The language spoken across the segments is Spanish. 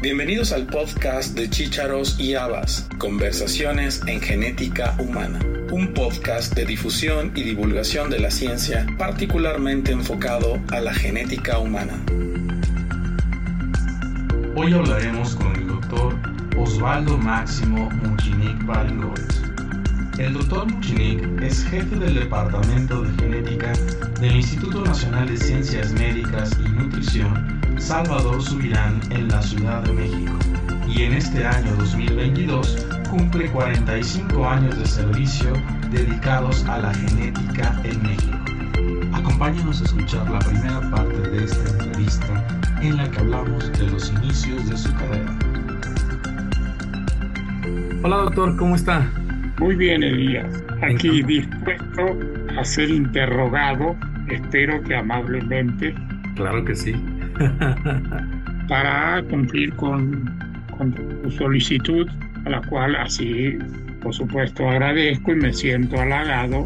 Bienvenidos al podcast de Chícharos y Habas, Conversaciones en Genética Humana, un podcast de difusión y divulgación de la ciencia particularmente enfocado a la genética humana. Hoy hablaremos con el doctor Osvaldo Máximo Muchinic Balingovich. El doctor Muchinic es jefe del Departamento de Genética del Instituto Nacional de Ciencias Médicas y Nutrición Salvador Subirán en la Ciudad de México y en este año 2022 cumple 45 años de servicio dedicados a la genética en México. Acompáñenos a escuchar la primera parte de esta entrevista en la que hablamos de los inicios de su carrera. Hola doctor, ¿cómo está? Muy bien, Elías. Aquí dispuesto a ser interrogado, espero que amablemente. Claro que sí. para cumplir con, con tu solicitud, a la cual así, por supuesto, agradezco y me siento halagado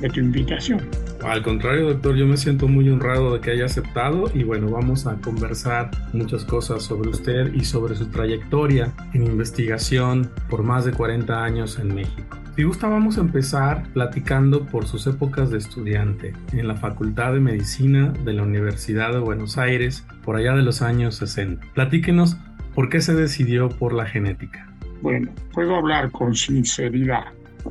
de tu invitación. Al contrario, doctor, yo me siento muy honrado de que haya aceptado y bueno, vamos a conversar muchas cosas sobre usted y sobre su trayectoria en investigación por más de 40 años en México. Si gusta, vamos a empezar platicando por sus épocas de estudiante en la Facultad de Medicina de la Universidad de Buenos Aires por allá de los años 60. Platíquenos por qué se decidió por la genética. Bueno, puedo hablar con sinceridad.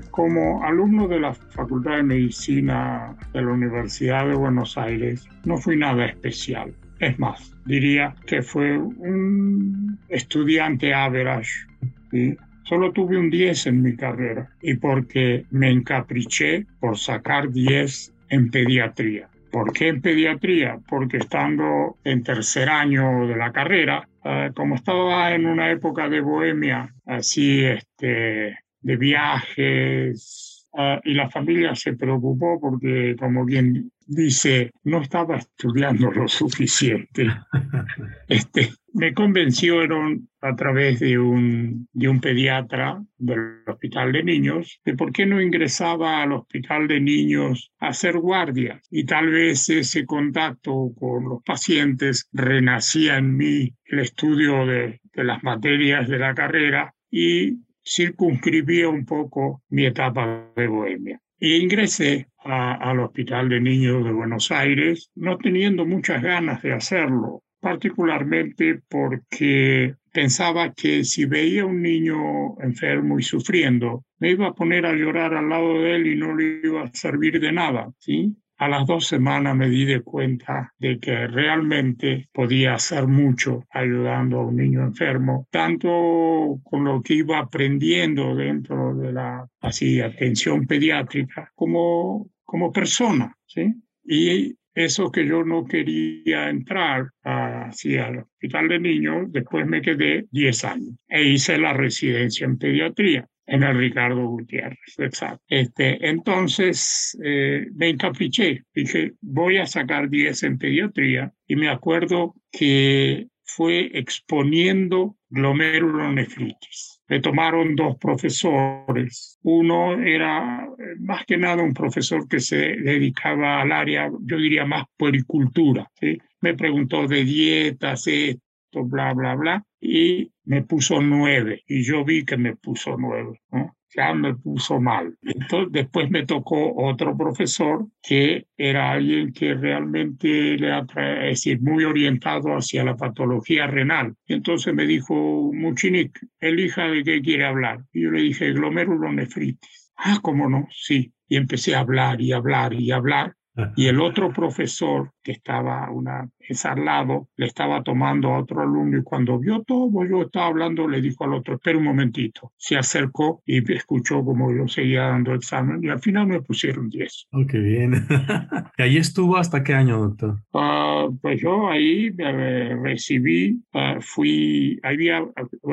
Como alumno de la Facultad de Medicina de la Universidad de Buenos Aires, no fui nada especial. Es más, diría que fue un estudiante average. ¿sí? Solo tuve un 10 en mi carrera y porque me encapriché por sacar 10 en pediatría. ¿Por qué en pediatría? Porque estando en tercer año de la carrera, eh, como estaba en una época de bohemia, así este, de viajes, uh, y la familia se preocupó porque, como bien dice, no estaba estudiando lo suficiente. este, me convencieron a través de un, de un pediatra del hospital de niños de por qué no ingresaba al hospital de niños a hacer guardia. Y tal vez ese contacto con los pacientes renacía en mí el estudio de, de las materias de la carrera y circunscribía un poco mi etapa de bohemia. Y ingresé al Hospital de Niños de Buenos Aires, no teniendo muchas ganas de hacerlo, particularmente porque pensaba que si veía un niño enfermo y sufriendo, me iba a poner a llorar al lado de él y no le iba a servir de nada, ¿sí? A las dos semanas me di de cuenta de que realmente podía hacer mucho ayudando a un niño enfermo, tanto con lo que iba aprendiendo dentro de la así, atención pediátrica como, como persona. ¿sí? Y eso que yo no quería entrar hacia al hospital de niños, después me quedé 10 años e hice la residencia en pediatría en el Ricardo Gutiérrez, exacto. Este, entonces eh, me encapriché, dije, voy a sacar 10 en pediatría y me acuerdo que fue exponiendo glomerulonefritis. Me tomaron dos profesores. Uno era eh, más que nada un profesor que se dedicaba al área, yo diría más puericultura. ¿sí? Me preguntó de dietas, esto, bla, bla, bla, y me puso nueve. Y yo vi que me puso nueve. ¿no? Ya me puso mal. Entonces, después me tocó otro profesor que era alguien que realmente le atrae, es decir, muy orientado hacia la patología renal. Entonces me dijo, Muchinik, elija de qué quiere hablar. Y yo le dije, glomerulonefritis. Ah, ¿cómo no? Sí. Y empecé a hablar y hablar y hablar y el otro profesor que estaba una vez al lado le estaba tomando a otro alumno y cuando vio todo, yo estaba hablando, le dijo al otro, espera un momentito. Se acercó y escuchó como yo seguía dando examen y al final me pusieron 10. Oh, qué bien. ¿Y ahí estuvo hasta qué año, doctor? Uh, pues yo ahí uh, recibí, uh, fui, había,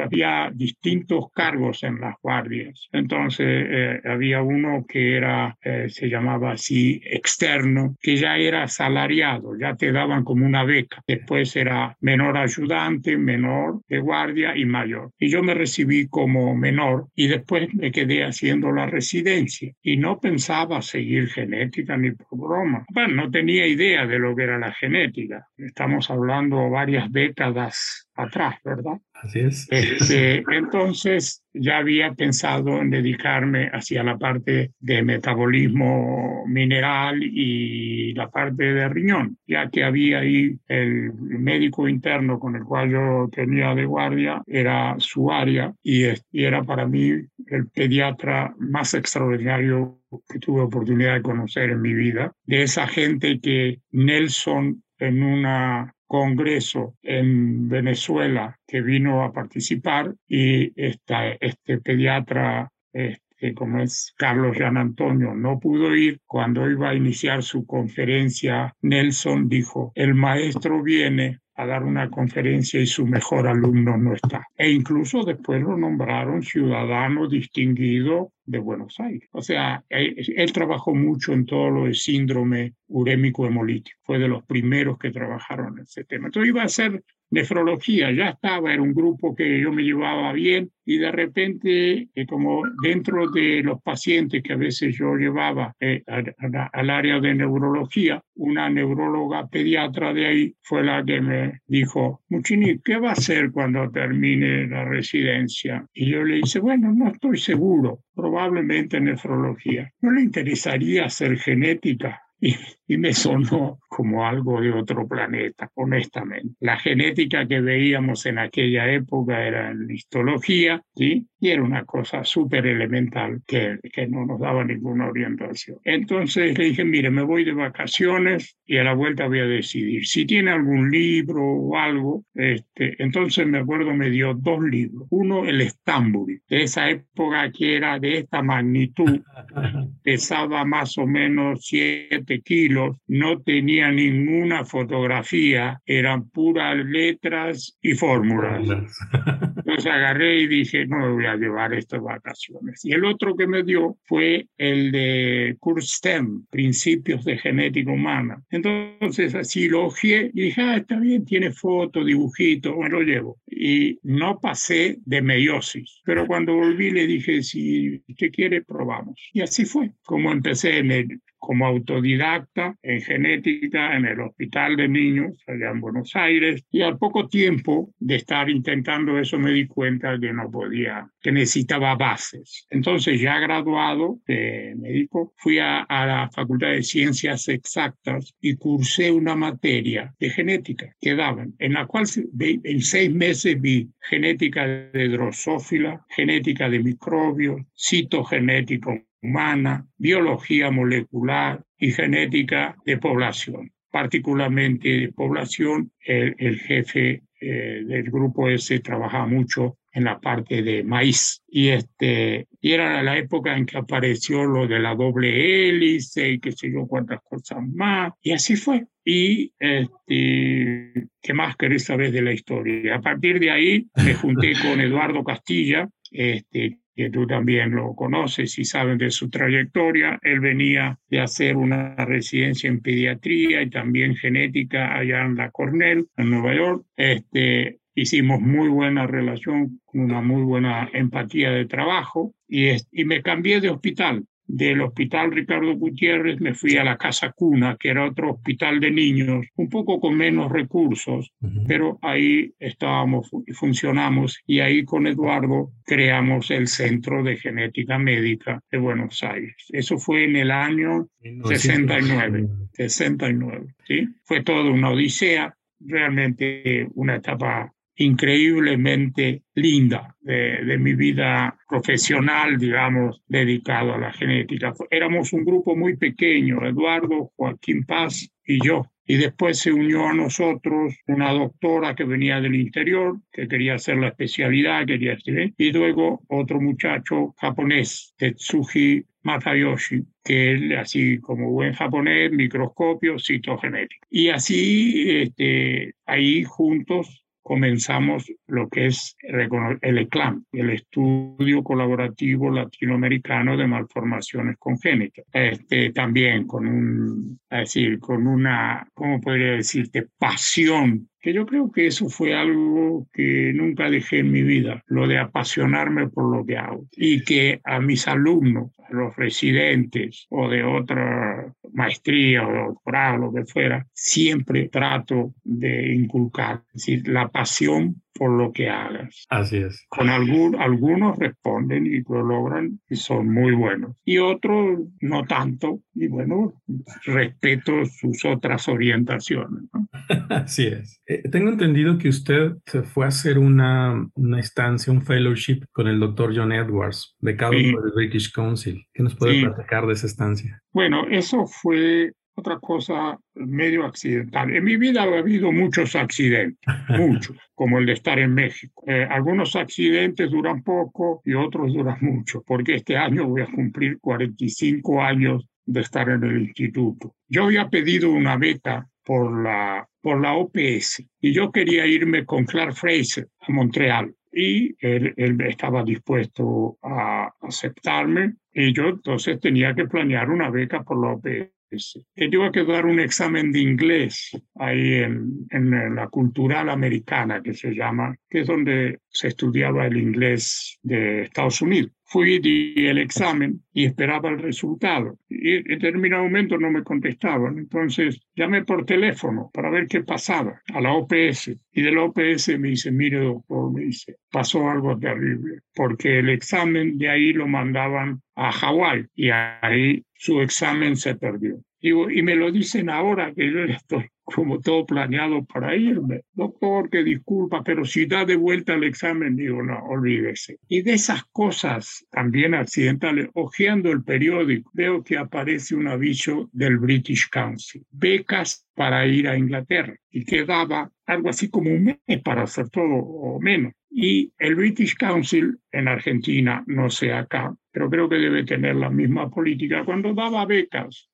había distintos cargos en las guardias. Entonces eh, había uno que era, eh, se llamaba así, externo que ya era salariado, ya te daban como una beca. Después era menor ayudante, menor de guardia y mayor. Y yo me recibí como menor y después me quedé haciendo la residencia y no pensaba seguir genética ni por broma. Bueno, no tenía idea de lo que era la genética. Estamos hablando varias décadas atrás, ¿verdad? Así es. Este, entonces ya había pensado en dedicarme hacia la parte de metabolismo mineral y la parte de riñón, ya que había ahí el médico interno con el cual yo tenía de guardia, era su área y, y era para mí el pediatra más extraordinario que tuve oportunidad de conocer en mi vida, de esa gente que Nelson en una congreso en Venezuela que vino a participar y este pediatra este, como es Carlos Jean Antonio, no pudo ir. Cuando iba a iniciar su conferencia, Nelson dijo, el maestro viene a dar una conferencia y su mejor alumno no está. E incluso después lo nombraron ciudadano distinguido de Buenos Aires. O sea, él, él, trabajó mucho en todo lo de síndrome urémico hemolítico. Fue de los primeros que trabajaron en ese tema. Entonces iba a ser nefrología, ya estaba, era un grupo que yo me llevaba bien y de repente, eh, como dentro de los pacientes que a veces yo llevaba eh, al área de neurología, una neuróloga pediatra de ahí fue la que me dijo, Muchini, ¿qué va a hacer cuando termine la residencia? Y yo le dije, bueno, no estoy seguro, probablemente nefrología. ¿No le interesaría hacer genética? Y, me sonó como algo de otro planeta, honestamente. La genética que veíamos en aquella época era en histología, ¿sí? Y era una cosa súper elemental que, que no nos daba ninguna orientación. Entonces le dije, mire, me voy de vacaciones y a la vuelta voy a decidir. Si tiene algún libro o algo, este, entonces me acuerdo me dio dos libros. Uno, el Estambul, de esa época que era de esta magnitud, pesaba más o menos siete kilos, no tenía ninguna fotografía, eran puras letras y fórmulas. Entonces agarré y dije, no voy a llevar estas vacaciones. Y el otro que me dio fue el de Kurt Stem, Principios de Genética Humana. Entonces así lo ojeé y dije, ah, está bien, tiene foto, dibujito, me lo llevo. Y no pasé de meiosis, pero cuando volví le dije, si usted quiere, probamos. Y así fue, como empecé en el como autodidacta en genética en el Hospital de Niños allá en Buenos Aires y al poco tiempo de estar intentando eso me di cuenta que no podía, que necesitaba bases. Entonces ya graduado de médico fui a, a la Facultad de Ciencias Exactas y cursé una materia de genética que daban, en la cual en seis meses vi genética de drosófila, genética de microbios, citogenético humana, biología molecular y genética de población. Particularmente de población, el, jefe eh, del grupo ese trabaja mucho en la parte de maíz. Y, este, y era la época en que apareció lo de la doble hélice y qué sé yo cuántas cosas más. Y así fue. Y este, ¿qué más querés saber de la historia? A partir de ahí me junté con Eduardo Castilla, este, que tú también lo conoces y sabes de su trayectoria. Él venía de hacer una residencia en pediatría y también genética allá en la Cornell, en Nueva York. Este, hicimos muy buena relación, una muy buena empatía de trabajo y, y me cambié de hospital del Hospital Ricardo Gutiérrez me fui a la Casa Cuna, que era otro hospital de niños, un poco con menos recursos, pero ahí estábamos y funcionamos y ahí con Eduardo creamos el Centro de Genética Médica de Buenos Aires. Eso fue en el año 69, 69, ¿sí? Fue toda una odisea, realmente una etapa increíblemente linda de, mi vida profesional, digamos, dedicado a la genética. Éramos un grupo muy pequeño, Eduardo, Joaquín Paz y yo. Y después se unió a nosotros una doctora que venía del interior, que quería hacer la especialidad, quería estudiar, y luego otro muchacho japonés, Tetsuji Matayoshi, que él, así como buen japonés, microscopio, citogenético. Y así, este, ahí juntos comenzamos lo que es el ECLAM, el Estudio Colaborativo Latinoamericano de Malformaciones Congénitas. Este, también con un, decir, con una, ¿cómo podría decirte?, pasión que yo creo que eso fue algo que nunca dejé en mi vida, lo de apasionarme por lo que hago. Y que a mis alumnos, a los residentes o de otra maestría o doctorado, lo que fuera, siempre trato de inculcar. Es decir, la pasión por lo que hagas. Así es. Con algún, algunos responden y lo logran y son muy buenos. Y otros no tanto. Y bueno, respeto sus otras orientaciones. Así es. Eh, tengo entendido que usted se fue a hacer una, una estancia, un fellowship con el doctor John Edwards, becado por el British Council. ¿Qué nos puede platicar de esa estancia? Bueno, eso fue otra cosa medio accidental. En mi vida ha habido muchos accidentes, muchos, como el de estar en México. Eh, algunos accidentes duran poco y otros duran mucho, porque este año voy a cumplir 45 años de estar en el instituto. Yo había pedido una beca por la, por la OPS y yo quería irme con Clark Fraser a Montreal. Y él, él, estaba dispuesto a aceptarme. Y yo entonces tenía que planear una beca por la OPS que tuve que dar un examen de inglés ahí en, en, la cultural americana que se llama, que es donde se estudiaba el inglés de Estados Unidos. Fui, di el examen y esperaba el resultado. Y en determinado momento no me contestaban. Entonces llamé por teléfono para ver qué pasaba a la OPS. Y de la OPS me dice, mire doctor, me dice, pasó algo terrible. Porque el examen de ahí lo mandaban a Hawái y ahí su examen se perdió. Y, me lo dicen ahora que yo estoy como todo planeado para irme. Doctor, que disculpa, pero si da de vuelta el examen, digo, no, olvídese. Y de esas cosas también accidentales, hojeando el periódico, veo que aparece un aviso del British Council. Becas para ir a Inglaterra. Y quedaba algo así como un mes para hacer todo o menos. Y el British Council en Argentina, no sé acá, pero creo que debe tener la misma política, cuando daba becas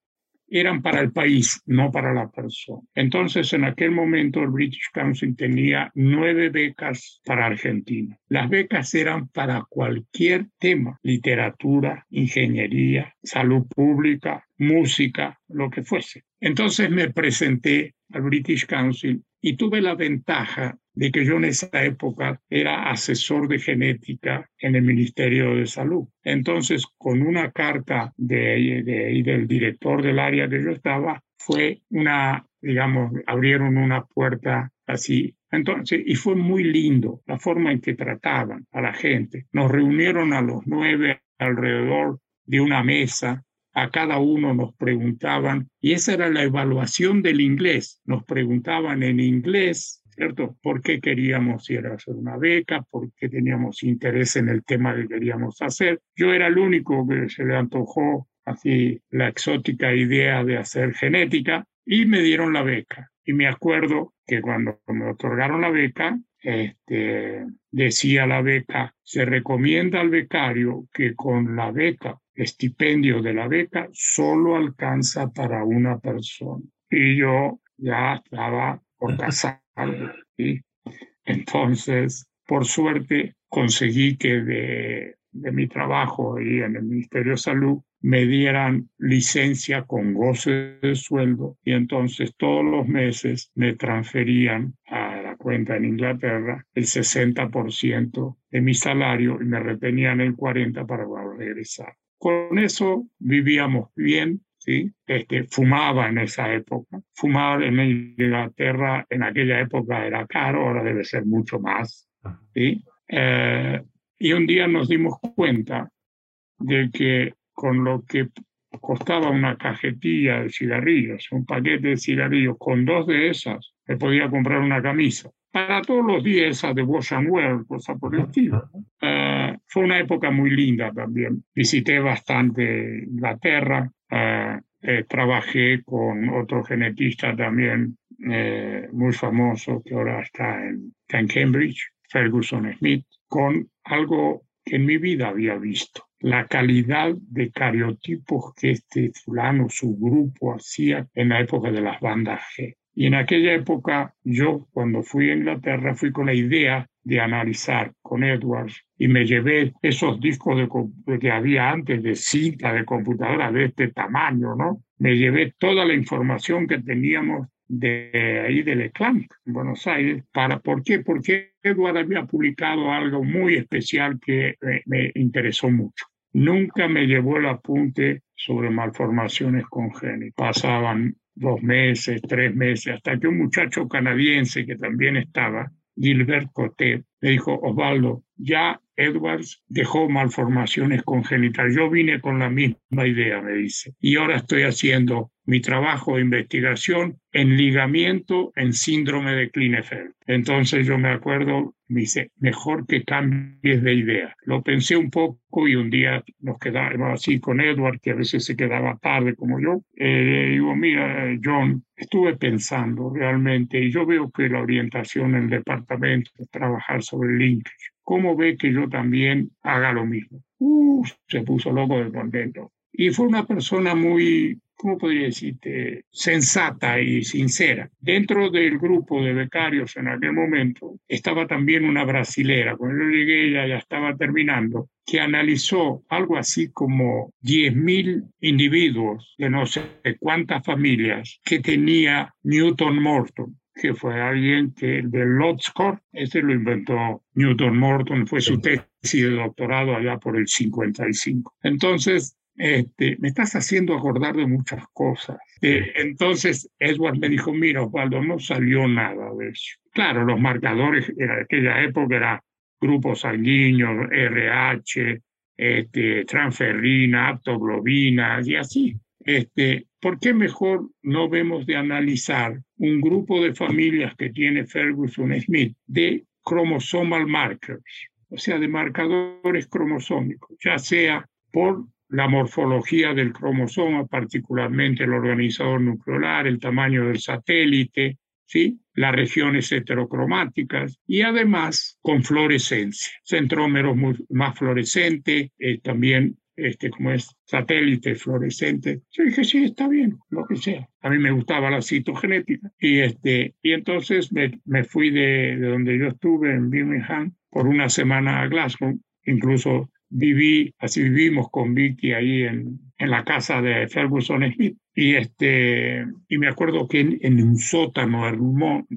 eran para el país, no para la persona. Entonces, en aquel momento, el British Council tenía nueve becas para Argentina. Las becas eran para cualquier tema, literatura, ingeniería, salud pública, música, lo que fuese. Entonces me presenté al British Council y tuve la ventaja de que yo en esa época era asesor de genética en el Ministerio de Salud. Entonces, con una carta de, de, del director del área que yo estaba, fue una, digamos, abrieron una puerta así. Entonces, y fue muy lindo la forma en que trataban a la gente. Nos reunieron a los nueve alrededor de una mesa a cada uno nos preguntaban, y esa era la evaluación del inglés, nos preguntaban en inglés ¿cierto? ¿Por qué queríamos ir a hacer una beca? ¿Por qué teníamos interés en el tema que queríamos hacer? Yo era el único que se le antojó así la exótica idea de hacer genética y me dieron la beca. Y me acuerdo que cuando me otorgaron la beca, este, decía la beca, se recomienda al becario que con la beca, estipendio de la beca, solo alcanza para una persona. Y yo ya estaba por casar entonces, por suerte, conseguí que de, de mi trabajo y en el Ministerio de Salud me dieran licencia con goce de sueldo y entonces todos los meses me transferían a la cuenta en Inglaterra el 60% de mi salario y me retenían el 40% para regresar. Con eso vivíamos bien, ¿sí? Este, fumaba en esa época. Fumar en Inglaterra en aquella época era caro, ahora debe ser mucho más. ¿sí? Eh, y un día nos dimos cuenta de que con lo que costaba una cajetilla de cigarrillos, un paquete de cigarrillos, con dos de esas me podía comprar una camisa. Para todos los días esa de wash and wear, cosa por el estilo. Eh, fue una época muy linda también. Visité bastante Inglaterra, eh, eh, trabajé con otro genetista también eh, muy famoso que ahora está en, Cambridge, Ferguson Smith, con algo que en mi vida había visto. La calidad de cariotipos que este fulano, su grupo hacía en la época de las bandas G. Y en aquella época, yo cuando fui a Inglaterra fui con la idea de analizar con Edwards y me llevé esos discos de, que había antes de cinta de computadora de este tamaño, ¿no? Me llevé toda la información que teníamos de ahí del ECLAM en Buenos Aires. ¿Para, ¿Por qué? Porque Edward había publicado algo muy especial que me, me interesó mucho. Nunca me llevó el apunte sobre malformaciones congénitas. Pasaban dos meses, tres meses, hasta que un muchacho canadiense que también estaba Gilbert Cotet, me dijo, Osvaldo, ya Edwards dejó malformaciones congénitas. Yo vine con la misma idea, me dice, y ahora estoy haciendo mi trabajo de investigación en ligamiento en síndrome de Klinefelter. Entonces yo me acuerdo, me dice, mejor que cambies de idea. Lo pensé un poco y un día nos quedábamos así con Edward, que a veces se quedaba tarde como yo. Eh, digo, mira, John, estuve pensando realmente y yo veo que la orientación en el departamento es trabajar sobre el linkage. ¿Cómo ve que yo también haga lo mismo? Uh, se puso loco de contento. Y fue una persona muy, ¿cómo podría decirte?, sensata y sincera. Dentro del grupo de becarios en aquel momento estaba también una brasilera. Cuando yo llegué, ella ya estaba terminando, que analizó algo así como 10.000 individuos de no sé cuántas familias que tenía Newton Morton que fue alguien que del Lodscore, ese lo inventó Newton Morton, fue su tesis de doctorado allá por el 55. Entonces, este, me estás haciendo acordar de muchas cosas. Eh, entonces Edward me dijo, mira Osvaldo, no salió nada de eso. Claro, los marcadores de aquella época eran grupos sanguíneos, RH, este, transferrina, aptoglobina y así. Este, ¿Por qué mejor no vemos de analizar un grupo de familias que tiene Ferguson Smith de chromosomal markers, o sea, de marcadores cromosómicos, ya sea por la morfología del cromosoma, particularmente el organizador nuclear, el tamaño del satélite, ¿sí? las regiones heterocromáticas y además con fluorescencia, centrómeros más fluorescentes, eh, también este, como es satélite fluorescente. Yo dije, sí, está bien, lo que sea. A mí me gustaba la citogenética. Y, este, y entonces me, me fui de, de, donde yo estuve, en Birmingham, por una semana a Glasgow. Incluso viví, así vivimos con Vicky ahí en, en la casa de Ferguson Smith. Y, este, y me acuerdo que en, un sótano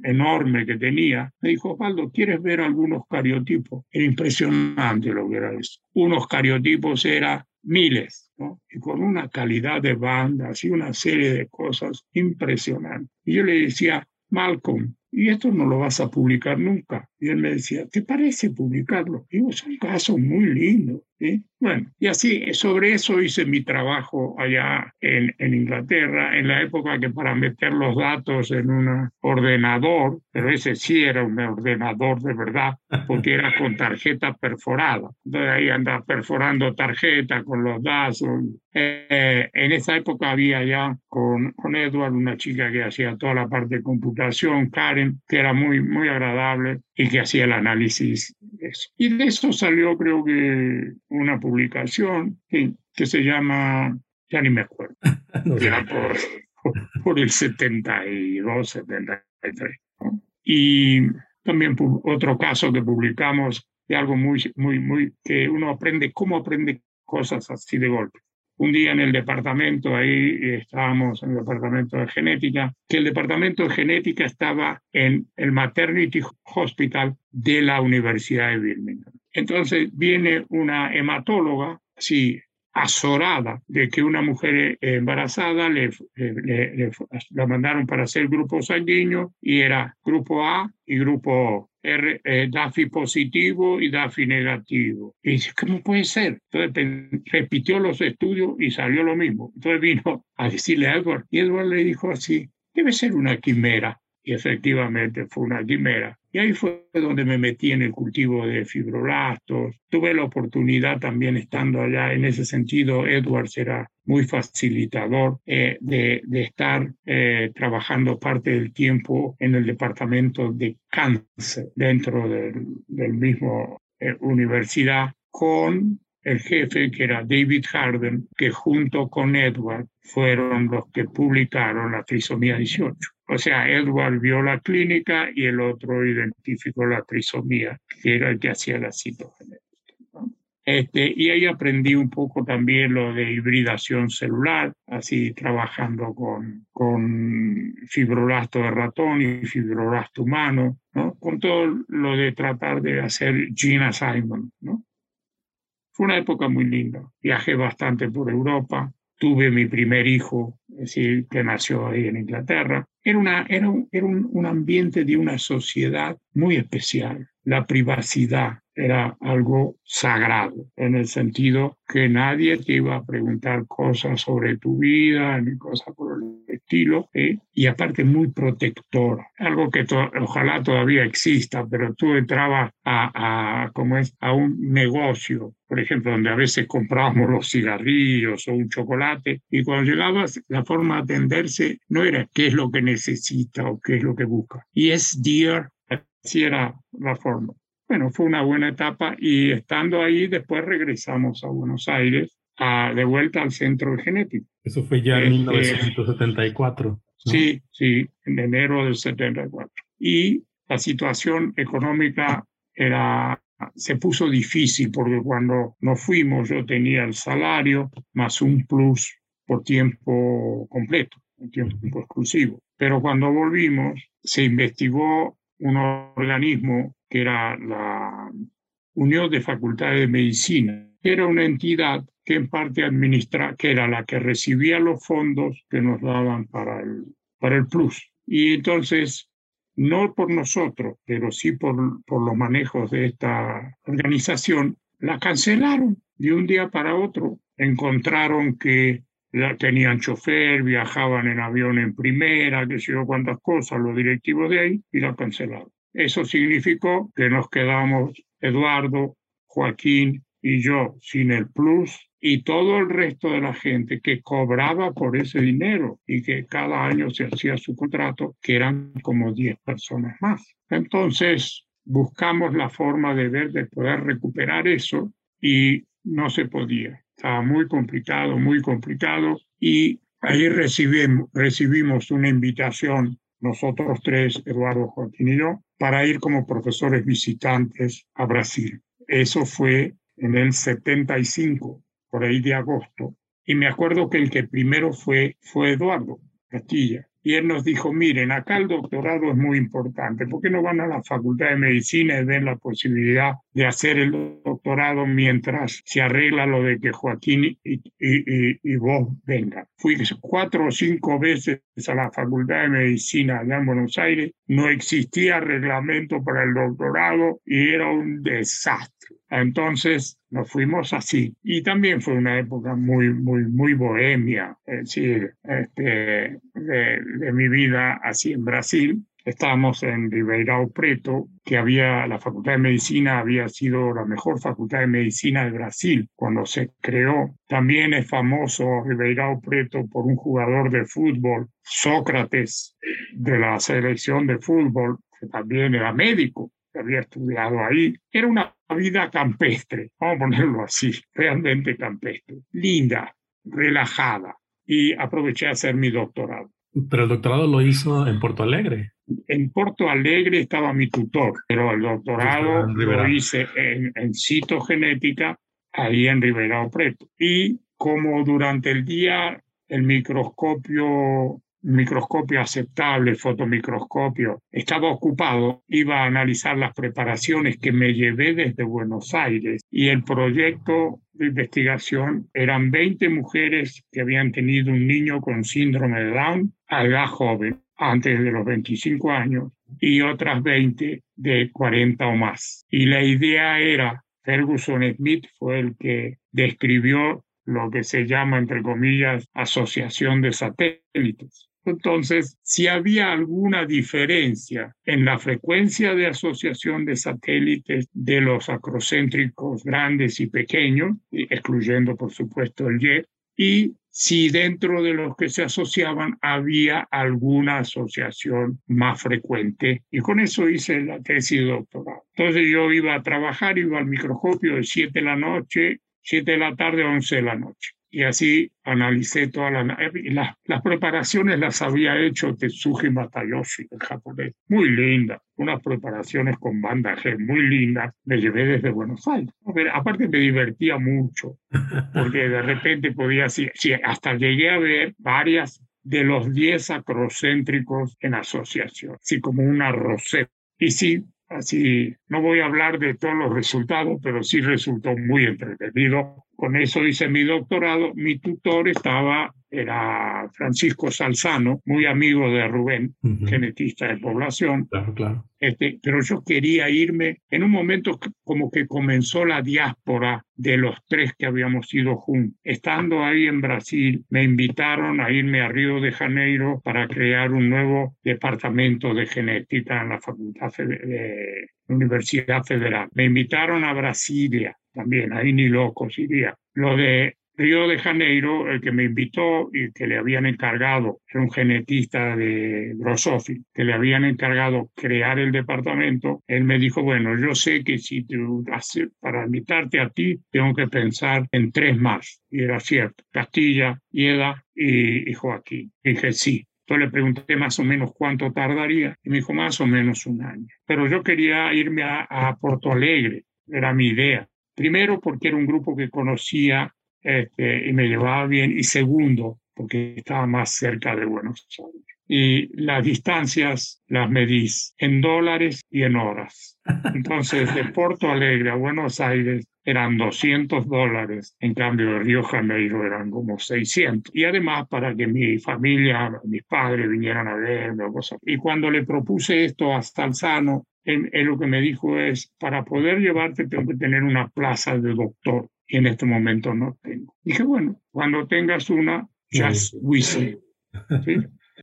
enorme que tenía, me dijo, Osvaldo, ¿quieres ver algunos cariotipos? Era impresionante lo que era eso. Unos cariotipos eran miles, ¿no? y con una calidad de bandas y una serie de cosas impresionantes. Y yo le decía, Malcolm, y esto no lo vas a publicar nunca. Y él me decía, ¿te parece publicarlo? Y digo, son casos muy lindos. Bueno, y así, sobre eso hice mi trabajo allá en, en, Inglaterra, en la época que para meter los datos en un ordenador, pero ese sí era un ordenador de verdad, porque era con tarjeta perforada. Entonces ahí andaba perforando tarjeta con los datos. Eh, en esa época había ya con, con Edward una chica que hacía toda la parte de computación, Karen, que era muy, muy agradable y que hacía el análisis de eso. Y de eso salió creo que una publicación que, que se llama, ya ni me acuerdo, ya por, por, el 72, 73. Y también otro caso que publicamos de algo muy, muy, muy, que uno aprende, cómo aprende cosas así de golpe un día en el departamento, ahí estábamos en el departamento de genética, que el departamento de genética estaba en el Maternity Hospital de la Universidad de Birmingham. Entonces viene una hematóloga, sí, azorada de que una mujer embarazada le, le, la mandaron para hacer grupo sanguíneo y era grupo A y grupo R, eh, DAFI positivo y DAFI negativo. Y dice, ¿cómo puede ser? Entonces repitió los estudios y salió lo mismo. Entonces vino a decirle a Edward y Edward le dijo así, debe ser una quimera. Y efectivamente fue una quimera. Y ahí fue donde me metí en el cultivo de fibroblastos. Tuve la oportunidad también estando allá. En ese sentido, Edwards era muy facilitador eh, de, estar eh, trabajando parte del tiempo en el departamento de cáncer dentro del, del mismo eh, universidad con el jefe que era David Harden, que junto con Edward fueron los que publicaron la trisomía 18. O sea, Edward vio la clínica y el otro identificó la trisomía, que era el que hacía la citogenética. Este, y ahí aprendí un poco también lo de hibridación celular, así trabajando con, con fibroblasto de ratón y fibroblasto humano, ¿no? con todo lo de tratar de hacer gene assignment. ¿no? Fue una época muy linda. Viajé bastante por Europa, tuve mi primer hijo es que nació ahí en Inglaterra. Era, una, era, un, era un ambiente de una sociedad muy especial. La privacidad, era algo sagrado, en el sentido que nadie te iba a preguntar cosas sobre tu vida, ni cosas por el estilo, ¿eh? y aparte muy protector, algo que ojalá todavía exista, pero tú entrabas a, a, como es, a un negocio, por ejemplo, donde a veces comprábamos los cigarrillos o un chocolate, y cuando llegabas, la forma de atenderse no era qué es lo que necesita o qué es lo que busca, y es dear, así era la forma. Bueno, fue una buena etapa y estando ahí después regresamos a Buenos Aires a, de vuelta al centro de genética. Eso fue ya en 1974. Este, sí, sí, en enero del 74. Y la situación económica era, se puso difícil porque cuando nos fuimos yo tenía el salario más un plus por tiempo completo, un tiempo exclusivo. Pero cuando volvimos se investigó un organismo que era la Unión de Facultades de Medicina. Era una entidad que en parte administra, que era la que recibía los fondos que nos daban para el, para el Plus. Y entonces, no por nosotros, pero sí por, por los manejos de esta organización, la cancelaron de un día para otro. Encontraron que tenían chofer, viajaban en avión en primera, que sé yo cuántas cosas, los directivos de ahí, y la cancelaron. Eso significó que nos quedamos Eduardo, Joaquín y yo sin el plus y todo el resto de la gente que cobraba por ese dinero y que cada año se hacía su contrato, que eran como 10 personas más. Entonces buscamos la forma de ver de poder recuperar eso y no se podía. Estaba muy complicado, muy complicado y ahí recibimos, recibimos una invitación nosotros tres, Eduardo, Joaquín y yo, para ir como profesores visitantes a Brasil. Eso fue en el 75, por ahí de agosto. Y me acuerdo que el que primero fue fue Eduardo Castilla y él nos dijo, miren, acá el doctorado es muy importante, ¿por qué no van a la Facultad de Medicina y ven la posibilidad de hacer el doctorado mientras se arregla lo de que Joaquín y, y, vos vengan? Fui cuatro o cinco veces a la Facultad de Medicina allá en Buenos Aires, no existía reglamento para el doctorado y era un desastre. Entonces nos fuimos así. Y también fue una época muy, muy, muy bohemia, es decir, este, de, mi vida así en Brasil. Estábamos en Ribeirão Preto, que había, la Facultad de Medicina había sido la mejor facultad de medicina de Brasil cuando se creó. También es famoso Ribeirão Preto por un jugador de fútbol, Sócrates, de la selección de fútbol, que también era médico había estudiado ahí. Era una vida campestre, vamos a ponerlo así, realmente campestre, linda, relajada. Y aproveché a hacer mi doctorado. Pero el doctorado lo hizo en Porto Alegre. En Porto Alegre estaba mi tutor, pero el doctorado lo hice en, en citogenética ahí en Ribeirão Preto. Y como durante el día el microscopio microscopio aceptable, fotomicroscopio, estaba ocupado, iba a analizar las preparaciones que me llevé desde Buenos Aires y el proyecto de investigación eran 20 mujeres que habían tenido un niño con síndrome de Down a edad joven, antes de los 25 años, y otras 20 de 40 o más. Y la idea era, Ferguson Smith fue el que describió lo que se llama, entre comillas, asociación de satélites. Entonces, si había alguna diferencia en la frecuencia de asociación de satélites de los acrocéntricos grandes y pequeños, excluyendo por supuesto el Y, y si dentro de los que se asociaban había alguna asociación más frecuente. Y con eso hice la tesis de doctorado. Entonces yo iba a trabajar, iba al microscopio de 7 de la noche, 7 de la tarde a 11 de la noche y así analicé todas las, las preparaciones las había hecho Tetsuji Matayoshi, el japonés. Muy linda, unas preparaciones con banda G muy lindas. Me llevé desde Buenos Aires. aparte me divertía mucho, porque de repente podía, sí, hasta llegué a ver varias de los 10 acrocéntricos en asociación, así como una roseta. Y sí, Así, no voy a hablar de todos los resultados, pero sí resultó muy entretenido con eso hice mi doctorado. Mi tutor estaba era Francisco Salzano, muy amigo de Rubén, genetista de población. Claro, claro. Este, pero yo quería irme en un momento como que comenzó la diáspora de los tres que habíamos ido juntos. Estando ahí en Brasil, me invitaron a irme a Río de Janeiro para crear un nuevo departamento de genética en la Facultad de Universidad Federal. Me invitaron a Brasilia también, ahí ni locos iría. Lo de Río de Janeiro, el que me invitó y que le habían encargado, era un genetista de Drosophila, que le habían encargado crear el departamento, él me dijo, bueno, yo sé que si tú, para invitarte a ti, tengo que pensar en tres más. Y era cierto, Castilla, Ieda y, Joaquín. dije, sí. Entonces le pregunté más o menos cuánto tardaría y me dijo más o menos un año. Pero yo quería irme a, a Porto Alegre, era mi idea. Primero porque era un grupo que conocía este, y me llevaba bien, y segundo, porque estaba más cerca de Buenos Aires. Y las distancias las medís en dólares y en horas. Entonces, de Porto Alegre a Buenos Aires eran 200 dólares, en cambio de Río Janeiro eran como 600. Y además para que mi familia, mis padres vinieran a verme o cosas. Y cuando le propuse esto a Salzano, él, él, lo que me dijo es, para poder llevarte tengo que tener una plaza de doctor y en este momento no tengo. Dije, bueno, cuando tengas una, just we see.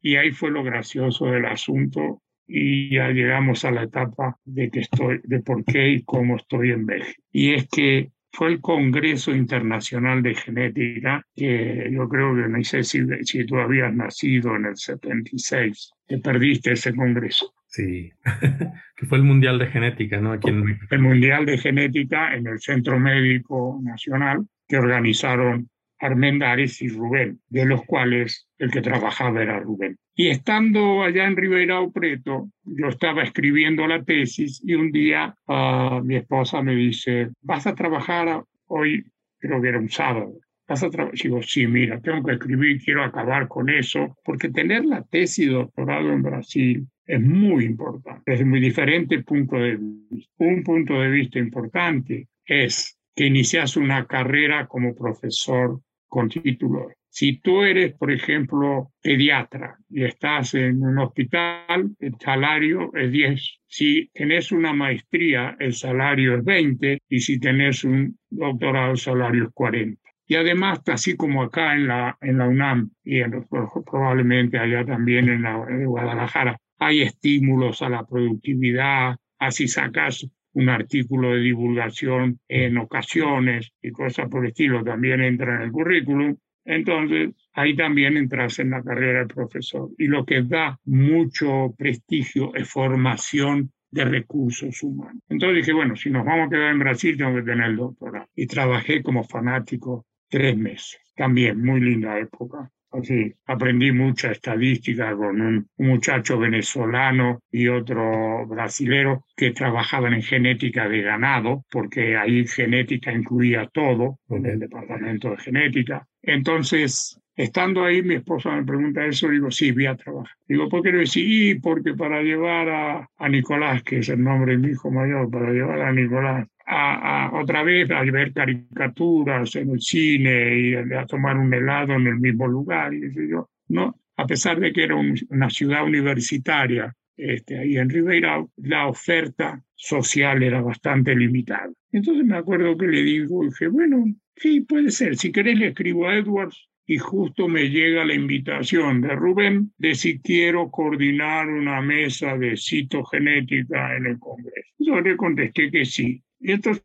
Y ahí fue lo gracioso del asunto y ya llegamos a la etapa de que estoy, de por qué y cómo estoy en México. Y es que fue el Congreso Internacional de Genética, que yo creo que no sé si, si tú habías nacido en el 76, que perdiste ese congreso. Sí, que fue el Mundial de Genética, ¿no? Aquí en... El Mundial de Genética en el Centro Médico Nacional que organizaron Armendáriz y Rubén, de los cuales el que trabajaba era Rubén. Y estando allá en Ribeirão Preto, yo estaba escribiendo la tesis y un día uh, mi esposa me dice, ¿vas a trabajar hoy? Creo que era un sábado. ¿Vas a Digo, sí, mira, tengo que escribir, quiero acabar con eso, porque tener la tesis doctorado en Brasil es muy importante, desde muy diferente punto de vista. Un punto de vista importante es que inicias una carrera como profesor con título. Si tú eres, por ejemplo, pediatra y estás en un hospital, el salario es 10. Si tenés una maestría, el salario es 20. Y si tenés un doctorado, el salario es 40. Y además, así como acá en la, en la UNAM y en, probablemente allá también en, la, en Guadalajara, hay estímulos a la productividad, así sacas un artículo de divulgación en ocasiones y cosas por el estilo también entra en el currículum. Entonces, ahí también entras en la carrera de profesor. Y lo que da mucho prestigio es formación de recursos humanos. Entonces dije, bueno, si nos vamos a quedar en Brasil, tengo que tener el doctorado. Y trabajé como fanático tres meses. También muy linda época. Así, aprendí mucha estadística con un, muchacho venezolano y otro brasilero que trabajaban en genética de ganado, porque ahí genética incluía todo, en el departamento de genética. Entonces, estando ahí, mi esposa me pregunta eso, digo, sí, voy a trabajar. Digo, ¿por qué no decir? porque para llevar a, a Nicolás, que es el nombre de mi hijo mayor, para llevar a Nicolás a, otra vez a ver caricaturas en el cine y a tomar un helado en el mismo lugar. Y yo, no, a pesar de que era una ciudad universitaria, este, ahí en Ribeirão, la oferta social era bastante limitada. Entonces me acuerdo que le digo, dije, bueno, sí, puede ser, si querés le escribo a Edwards y justo me llega la invitación de Rubén de si quiero coordinar una mesa de citogenética en el Congreso. Yo le contesté que sí. Y entonces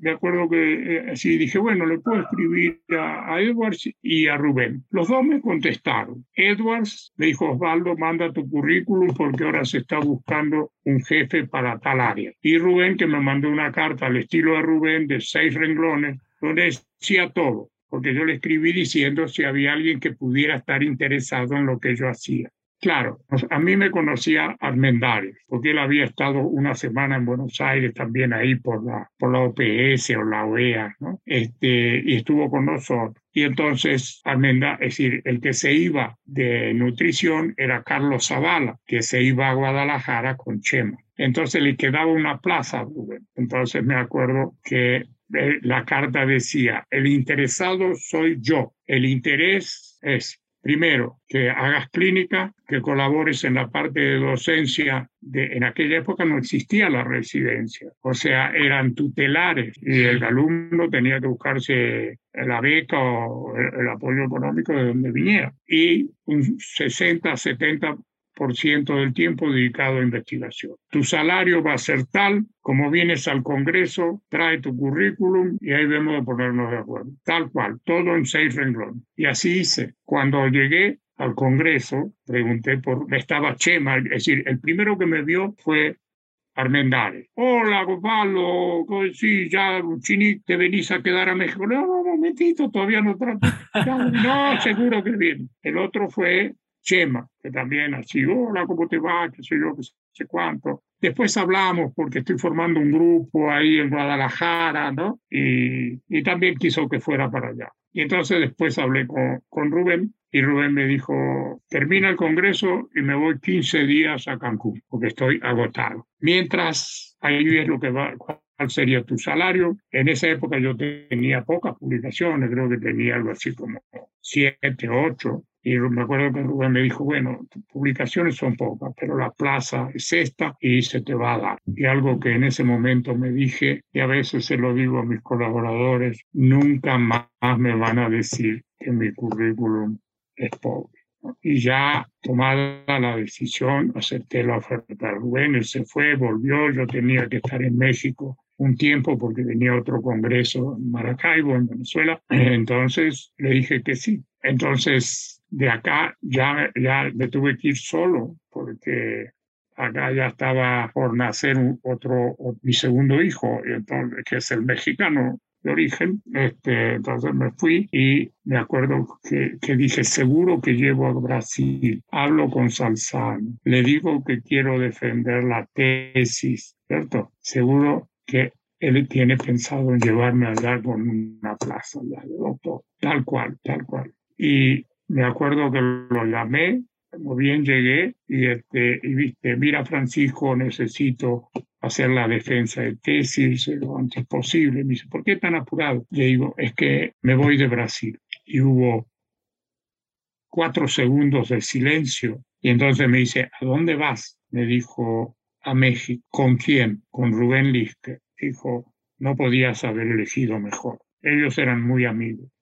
me acuerdo que eh, así dije, bueno, le puedo escribir a, Edwards y a Rubén. Los dos me contestaron. Edwards me dijo, Osvaldo, manda tu currículum porque ahora se está buscando un jefe para tal área. Y Rubén que me mandó una carta al estilo de Rubén de seis renglones donde decía todo porque yo le escribí diciendo si había alguien que pudiera estar interesado en lo que yo hacía. Claro, a mí me conocía Armendáriz, porque él había estado una semana en Buenos Aires también ahí por la, por la OPS o la OEA, ¿no? Este, y estuvo con nosotros. Y entonces Armenda, es decir, el que se iba de nutrición era Carlos Zavala, que se iba a Guadalajara con Chema. Entonces le quedaba una plaza Rubén. Entonces me acuerdo que eh, la carta decía, el interesado soy yo, el interés es Primero, que hagas clínica, que colabores en la parte de docencia. De, en aquella época no existía la residencia, o sea, eran tutelares y el alumno tenía que buscarse la beca o el, apoyo económico de donde viniera. Y un 60, 70 por ciento del tiempo dedicado a investigación. Tu salario va a ser tal, como vienes al Congreso, trae tu currículum y ahí vemos de ponernos de acuerdo. Tal cual, todo en seis renglones. Y así hice. Cuando llegué al Congreso, pregunté por, estaba Chema, es decir, el primero que me vio fue Armendáriz. Hola, Gonzalo, sí, ya, Chini, te venís a quedar a México. No, no, momentito, todavía no trato. No, seguro que bien. El otro fue Chema, que también así, hola, ¿cómo te va? ¿Qué sé yo? ¿Qué sé cuánto? Después hablamos porque estoy formando un grupo ahí en Guadalajara, ¿no? Y, y también quiso que fuera para allá. Y entonces después hablé con, con Rubén y Rubén me dijo, termina el Congreso y me voy 15 días a Cancún porque estoy agotado. Mientras, ahí es lo que va, cuál sería tu salario. En esa época yo tenía pocas publicaciones, creo que tenía algo así como 7, 8. Y me acuerdo que Rubén me dijo, bueno, publicaciones son pocas, pero la plaza es esta y se te va a dar. Y algo que en ese momento me dije, y a veces se lo digo a mis colaboradores, nunca más me van a decir que mi currículum es pobre. Y ya tomada la decisión, acepté la oferta de Rubén, él se fue, volvió, yo tenía que estar en México un tiempo porque tenía otro congreso en Maracaibo, en Venezuela. Entonces le dije que sí. Entonces de acá ya, ya me tuve que ir solo porque acá ya estaba por nacer otro, mi segundo hijo, entonces, que es el mexicano de origen. Este, entonces me fui y me acuerdo que, que, dije, seguro que llevo a Brasil. Hablo con Salzano, le digo que quiero defender la tesis, ¿cierto? Seguro que él tiene pensado en llevarme allá con una plaza de doctor, tal cual, tal cual. Y me acuerdo que lo llamé, como bien llegué, y, este, y viste, mira Francisco, necesito hacer la defensa de tesis lo antes posible. Me dice, ¿por qué tan apurado? Le digo, es que me voy de Brasil. Y hubo cuatro segundos de silencio. Y entonces me dice, ¿a dónde vas? Me dijo, a México. ¿Con quién? Con Rubén Lister. Dijo, no podías haber elegido mejor. Ellos eran muy amigos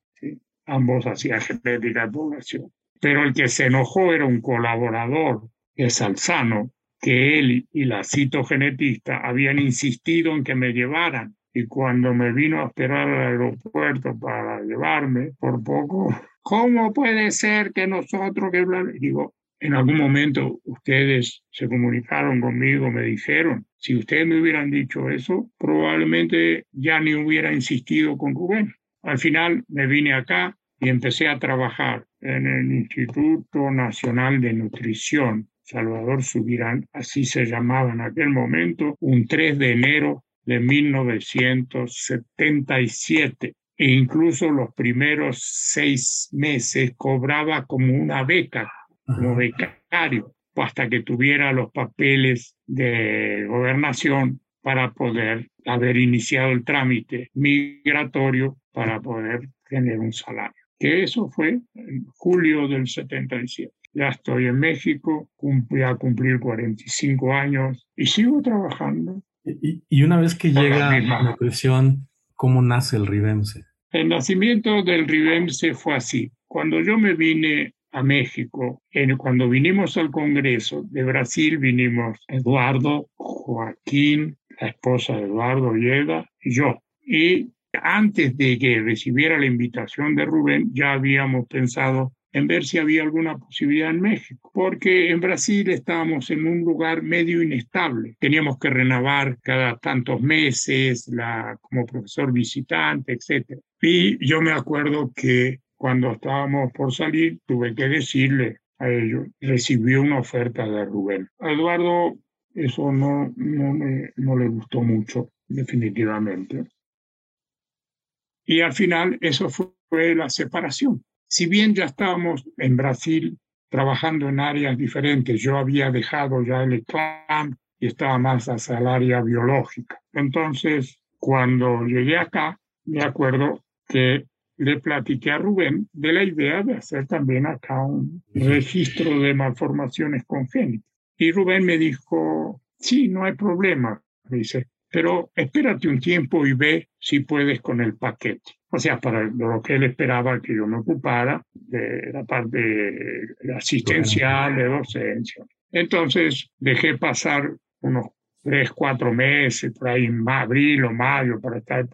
ambos hacían genética de población. Pero el que se enojó era un colaborador de Salzano, que él y la citogenetista habían insistido en que me llevaran. Y cuando me vino a esperar al aeropuerto para llevarme, por poco, ¿cómo puede ser que nosotros que Digo, en algún momento ustedes se comunicaron conmigo, me dijeron, si ustedes me hubieran dicho eso, probablemente ya ni hubiera insistido con Rubén. Al final me vine acá y empecé a trabajar en el Instituto Nacional de Nutrición, Salvador Subirán, así se llamaba en aquel momento, un 3 de enero de 1977. E incluso los primeros seis meses cobraba como una beca, como becario, hasta que tuviera los papeles de gobernación para poder haber iniciado el trámite migratorio para poder tener un salario. Que eso fue en julio del 77. Ya estoy en México, voy a cumplir 45 años y sigo trabajando. Y, una vez que llega la nutrición, ¿cómo nace el Rivemse? El nacimiento del Rivemse fue así. Cuando yo me vine a México, cuando vinimos al Congreso de Brasil, vinimos Eduardo, Joaquín, la esposa de Eduardo llega y yo. Y antes de que recibiera la invitación de Rubén, ya habíamos pensado en ver si había alguna posibilidad en México, porque en Brasil estábamos en un lugar medio inestable. Teníamos que renovar cada tantos meses la, como profesor visitante, etc. Y yo me acuerdo que cuando estábamos por salir, tuve que decirle a ellos, recibió una oferta de Rubén. Eduardo eso no, no, me, no le gustó mucho, definitivamente. Y al final eso fue la separación. Si bien ya estábamos en Brasil trabajando en áreas diferentes, yo había dejado ya el clan y estaba más hacia el área biológica. Entonces, cuando llegué acá, me acuerdo que le platiqué a Rubén de la idea de hacer también acá un registro de malformaciones congénitas. Y Rubén me dijo, sí, no hay problema, dice, pero espérate un tiempo y ve si puedes con el paquete. O sea, para lo que él esperaba que yo me ocupara de la parte asistencial, de docencia. Entonces dejé pasar unos tres, cuatro meses, por ahí en abril o mayo, para estar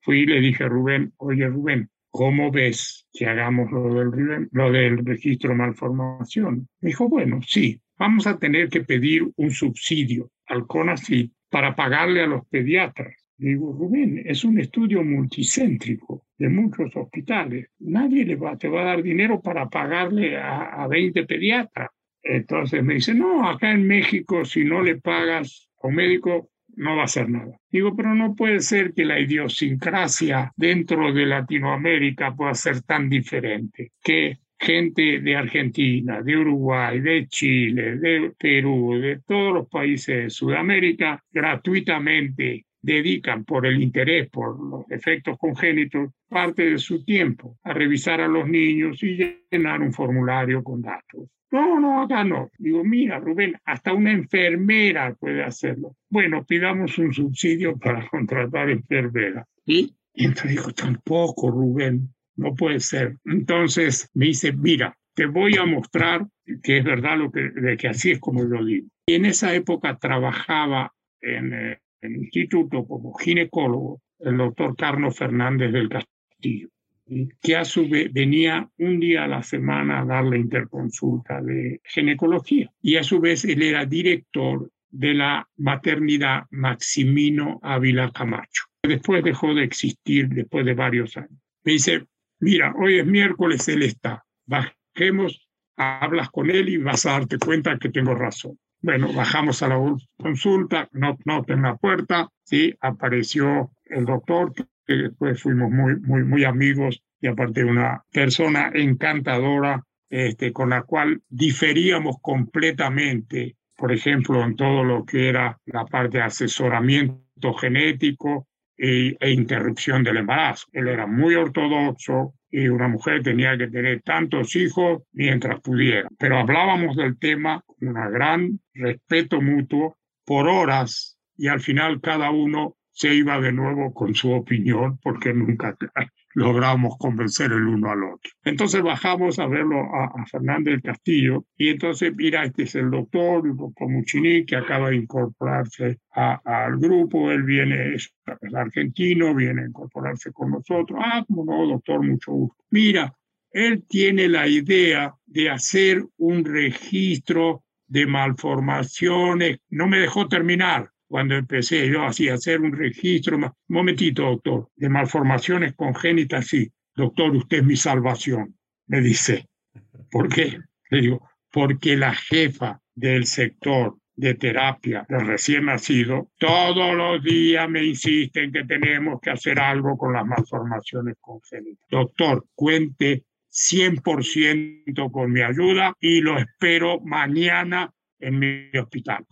fui y le dije a Rubén, oye Rubén, ¿cómo ves que hagamos lo del, lo del registro de malformación? Me dijo, bueno, sí, vamos a tener que pedir un subsidio al CONACYT para pagarle a los pediatras. Digo, Rubén, es un estudio multicéntrico de muchos hospitales. Nadie le va, te va a dar dinero para pagarle a, a 20 pediatras. Entonces me dice, no, acá en México si no le pagas a un médico no va a hacer nada. Digo, pero no puede ser que la idiosincrasia dentro de Latinoamérica pueda ser tan diferente, que gente de Argentina, de Uruguay, de Chile, de Perú, de todos los países de Sudamérica, gratuitamente dedican por el interés por los efectos congénitos parte de su tiempo a revisar a los niños y llenar un formulario con datos. No, no, acá no. Digo, mira, Rubén, hasta una enfermera puede hacerlo. Bueno, pidamos un subsidio para contratar enfermera. Y entonces dijo, tampoco, Rubén, no puede ser. Entonces me dice, mira, te voy a mostrar que es verdad lo que, de que así es como lo digo. Y en esa época trabajaba en eh, el instituto como ginecólogo el doctor Carlos Fernández del Castillo que a su vez venía un día a la semana a dar la interconsulta de ginecología. Y a su vez él era director de la maternidad Maximino Ávila Camacho. Después dejó de existir después de varios años. Me dice, mira, hoy es miércoles, él está. Bajemos, hablas con él y vas a darte cuenta que tengo razón. Bueno, bajamos a la consulta, no, no en la puerta, sí, apareció el doctor que después fuimos muy, muy, muy amigos y aparte una persona encantadora este, con la cual diferíamos completamente, por ejemplo, en todo lo que era la parte de asesoramiento genético e, e interrupción del embarazo. Él era muy ortodoxo, y una mujer tenía que tener tantos hijos mientras pudiera. Pero hablábamos del tema con un gran respeto mutuo por horas y al final cada uno se iba de nuevo con su opinión porque nunca logramos convencer el uno al otro. Entonces bajamos a verlo a, Fernández del Castillo y entonces, mira, este es el doctor, el doctor Muchini, que acaba de incorporarse al grupo, él viene, es, argentino, viene a incorporarse con nosotros. Ah, como no, doctor, mucho gusto. Mira, él tiene la idea de hacer un registro de malformaciones. No me dejó terminar cuando empecé yo así a hacer un registro, un momentito, doctor, de malformaciones congénitas, sí, doctor, usted es mi salvación, me dice. ¿Por qué? Le digo, porque la jefa del sector de terapia del recién nacido, todos los días me insisten que tenemos que hacer algo con las malformaciones congénitas. Doctor, cuente 100% con mi ayuda y lo espero mañana en mi hospital.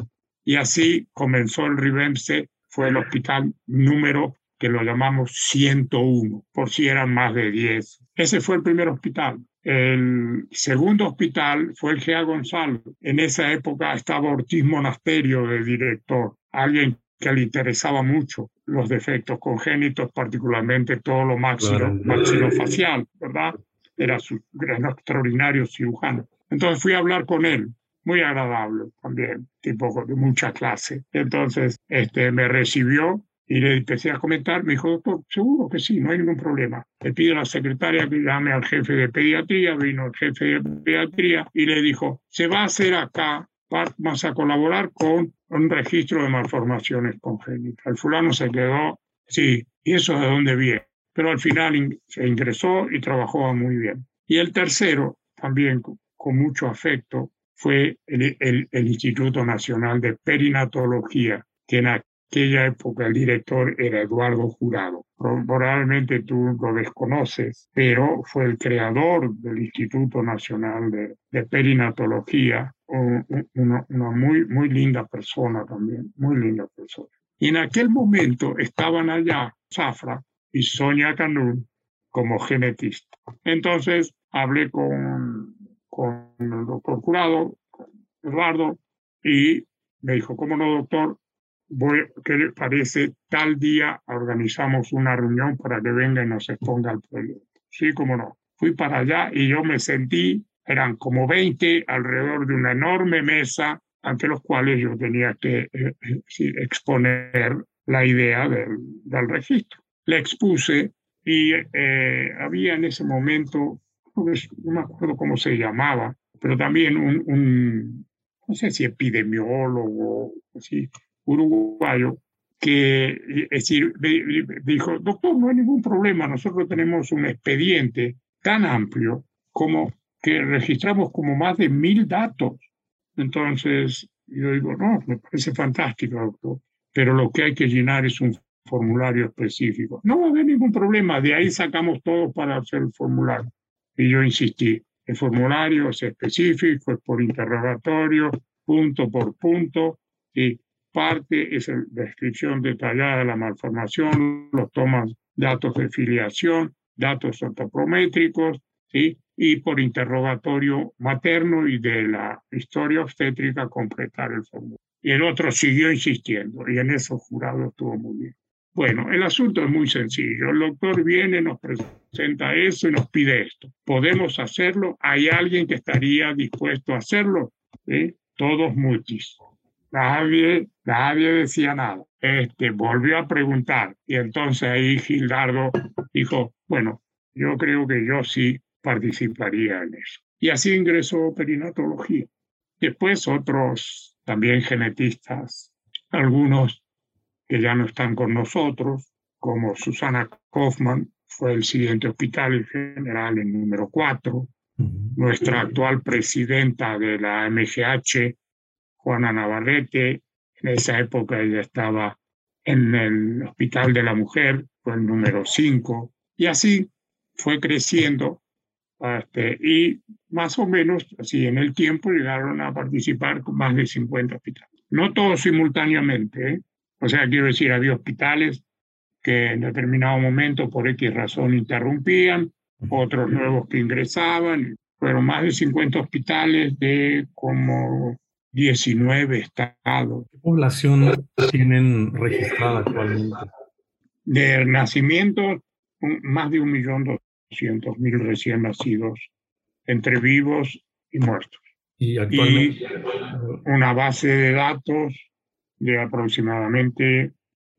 Y así comenzó el Ribemse, fue el hospital número que lo llamamos 101, por si eran más de 10. Ese fue el primer hospital. El segundo hospital fue el Gea Gonzalo. En esa época estaba Ortiz Monasterio de director, alguien que le interesaba mucho los defectos congénitos, particularmente todo lo máximo, maxilofacial, ¿verdad? Era su gran extraordinario cirujano. Entonces fui a hablar con él muy agradable también, tipo de mucha clase. Entonces, este, me recibió y le empecé a comentar, me dijo, doctor, seguro que sí, no hay ningún problema. Le pido a la secretaria que llame al jefe de pediatría, vino el jefe de pediatría y le dijo, se va a hacer acá, vamos a colaborar con un registro de malformaciones congénitas. El fulano se quedó, sí, ¿y eso de dónde viene? Pero al final se ingresó y trabajó muy bien. Y el tercero, también con mucho afecto, fue el, Instituto Nacional de Perinatología, que en aquella época el director era Eduardo Jurado. Probablemente tú lo desconoces, pero fue el creador del Instituto Nacional de, Perinatología, una, una, muy, muy linda persona también, muy linda persona. Y en aquel momento estaban allá Zafra y Sonia Canún como genetista. Entonces hablé con, con el doctor Curado, Eduardo, y me dijo, ¿cómo no, doctor? Voy, ¿Qué le parece? Tal día organizamos una reunión para que venga y nos exponga el proyecto. Sí, cómo no. Fui para allá y yo me sentí, eran como 20 alrededor de una enorme mesa ante los cuales yo tenía que eh, eh, exponer la idea del, del, registro. Le expuse y eh, había en ese momento, no me acuerdo cómo se llamaba, pero también un, un no sé si epidemiólogo, así, uruguayo, que es decir, dijo, doctor, no hay ningún problema, nosotros tenemos un expediente tan amplio como que registramos como más de mil datos. Entonces, yo digo, no, me parece fantástico, doctor, pero lo que hay que llenar es un formulario específico. No va a haber ningún problema, de ahí sacamos todo para hacer el formulario. Y yo insistí, el formulario es específico, es por interrogatorio, punto por punto, y parte es la descripción detallada de la malformación, los tomas datos de filiación, datos ortoprométricos, ¿sí? y por interrogatorio materno y de la historia obstétrica completar el formulario. Y el otro siguió insistiendo y en eso jurado estuvo muy bien. Bueno, el asunto es muy sencillo. El doctor viene, nos presenta eso y nos pide esto. ¿Podemos hacerlo? ¿Hay alguien que estaría dispuesto a hacerlo? ¿Sí? Todos mutis. Nadie, nadie decía nada. Este, volvió a preguntar y entonces ahí Gildardo dijo, bueno, yo creo que yo sí participaría en eso. Y así ingresó perinatología. Después otros, también genetistas, algunos que ya no están con nosotros, como Susana Kaufman, fue el siguiente hospital general en número 4, nuestra actual presidenta de la MGH, Juana Navarrete, en esa época ella estaba en el Hospital de la Mujer, fue el número 5, y así fue creciendo. Este, y más o menos, así en el tiempo, llegaron a participar con más de 50 hospitales. No todos simultáneamente, ¿eh? O sea, quiero decir, había hospitales que en determinado momento por X razón interrumpían, otros nuevos que ingresaban. Fueron más de 50 hospitales de como 19 estados. ¿Qué población tienen registrada actualmente? De nacimiento, más de un millón doscientos mil recién nacidos, entre vivos y muertos. Y actualmente. una base de datos de aproximadamente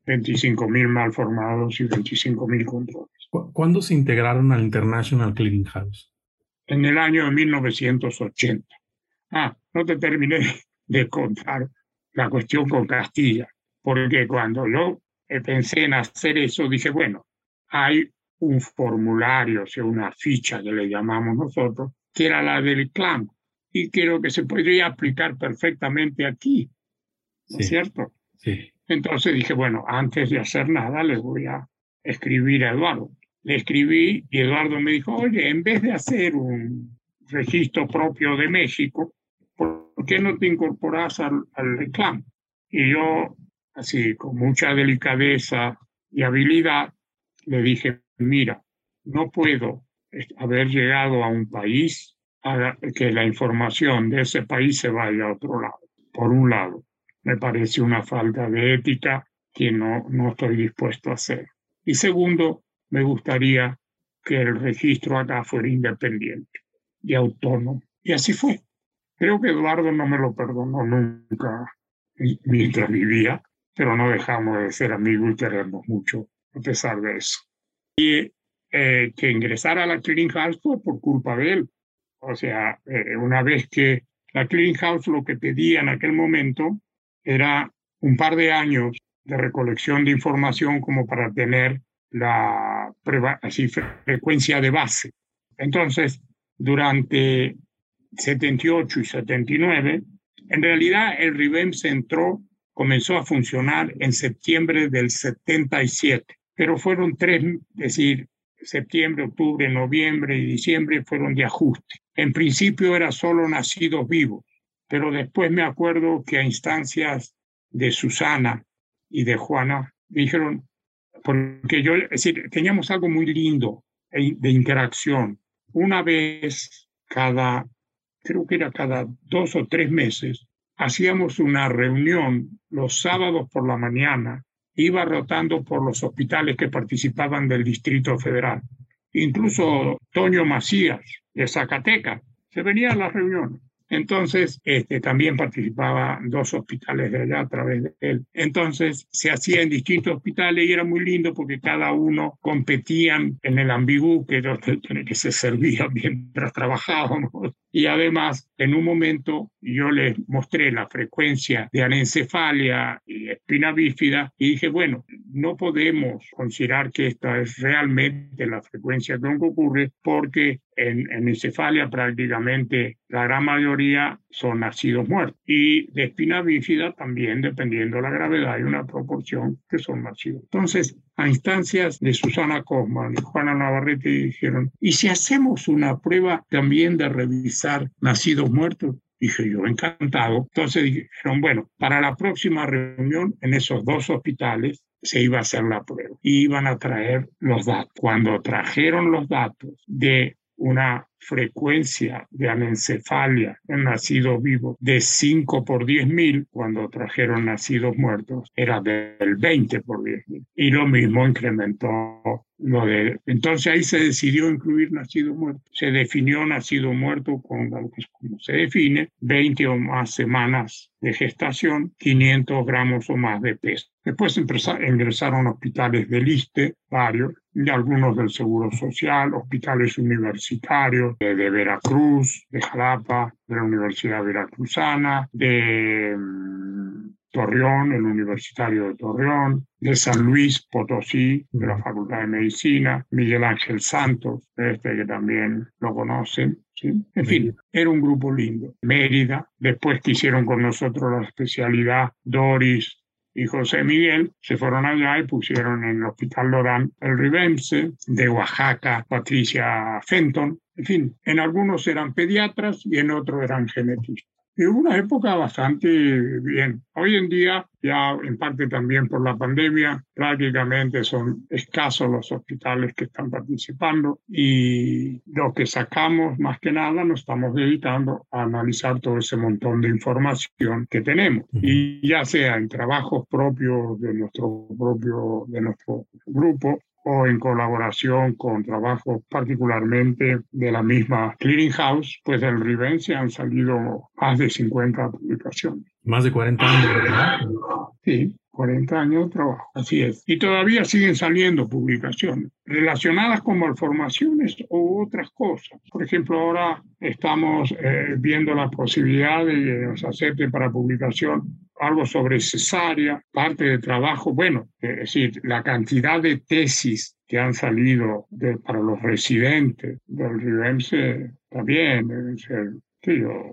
25 mil malformados y 25 mil controles. ¿Cuándo se integraron al International Clearing House? En el año de 1980. Ah, no te terminé de contar la cuestión con Castilla, porque cuando yo pensé en hacer eso, dije, bueno, hay un formulario, o sea, una ficha que le llamamos nosotros, que era la del CLAM, y creo que se podría aplicar perfectamente aquí, ¿no es cierto? Sí. Entonces dije, bueno, antes de hacer nada, le voy a escribir a Eduardo. Le escribí y Eduardo me dijo, oye, en vez de hacer un registro propio de México, ¿por qué no te incorporas al, al reclamo? Y yo, así, con mucha delicadeza y habilidad, le dije, mira, no puedo haber llegado a un país a que la información de ese país se vaya a otro lado, por un lado me parece una falta de ética que no, no estoy dispuesto a hacer. Y segundo, me gustaría que el registro acá fuera independiente y autónomo. Y así fue. Creo que Eduardo no me lo perdonó nunca mientras vivía, pero no dejamos de ser amigos y queremos mucho a pesar de eso. Y eh, que ingresara a la Clearing House fue por culpa de él. O sea, eh, una vez que la Clearing House lo que pedía en aquel momento era un par de años de recolección de información como para tener la frecuencia de base. Entonces, durante 78 y 79, en realidad el RIBEM se entró, comenzó a funcionar en septiembre del 77, pero fueron tres, es decir, septiembre, octubre, noviembre y diciembre fueron de ajuste. En principio era solo nacidos vivos pero después me acuerdo que a instancias de Susana y de Juana, dijeron, porque yo, es decir, teníamos algo muy lindo de interacción. Una vez cada, creo que era cada dos o tres meses, hacíamos una reunión los sábados por la mañana, iba rotando por los hospitales que participaban del Distrito Federal. Incluso Toño Macías, de Zacatecas, se venía a las reuniones. Entonces, este, también participaba dos hospitales de allá a través de él. Entonces, se hacía en distintos hospitales y era muy lindo porque cada uno competían en el ambigú, que que se servía mientras trabajábamos. Y además, en un momento yo les mostré la frecuencia de anencefalia y espina bífida y dije, bueno, no podemos considerar que esta es realmente la frecuencia que ocurre porque en, en encefalia prácticamente la gran mayoría son nacidos muertos. Y de espina bífida también, dependiendo de la gravedad, hay una proporción que son nacidos. Entonces, a instancias de Susana Cosman y Juana Navarrete dijeron, ¿y si hacemos una prueba también de revisar nacidos muertos? Dije yo, encantado. Entonces dijeron, bueno, para la próxima reunión en esos dos hospitales se iba a hacer la prueba y iban a traer los datos. Cuando trajeron los datos de una frecuencia de anencefalia en nacidos vivos de 5 por 10 mil, cuando trajeron nacidos muertos, era del 20 por 10 mil. Y lo mismo incrementó lo de... Entonces ahí se decidió incluir nacido muerto. Se definió nacido muerto con como se define, 20 o más semanas de gestación, 500 gramos o más de peso. Después ingresaron hospitales del ISTE, varios, y algunos del Seguro Social, hospitales universitarios de, Veracruz, de Jalapa, de la Universidad Veracruzana, de mm, Torreón, el Universitario de Torreón, de San Luis Potosí, de la Facultad de Medicina, Miguel Ángel Santos, este que también lo conocen. ¿sí? En fin, era un grupo lindo. Mérida, después que hicieron con nosotros la especialidad Doris y José Miguel se fueron allá y pusieron en el Hospital Lorán el Ribemse, de Oaxaca Patricia Fenton, en fin, en algunos eran pediatras y en otros eran genetistas. Y una época bastante bien. Hoy en día, ya en parte también por la pandemia, prácticamente son escasos los hospitales que están participando y lo que sacamos más que nada nos estamos dedicando a analizar todo ese montón de información que tenemos. Y ya sea en trabajos propios de nuestro propio, de nuestro grupo o en colaboración con trabajos particularmente de la misma Clearinghouse, pues del Rivense han salido más de 50 publicaciones. Más de 40 años, ¿verdad? Sí, 40 años de trabajo, así es. Y todavía siguen saliendo publicaciones relacionadas con malformaciones o otras cosas. Por ejemplo, ahora estamos eh, viendo la posibilidad de que nos acepten para publicación algo sobre cesárea, parte de trabajo, bueno, es decir, la cantidad de tesis que han salido para los residentes del RIVEMSE también, deben ser,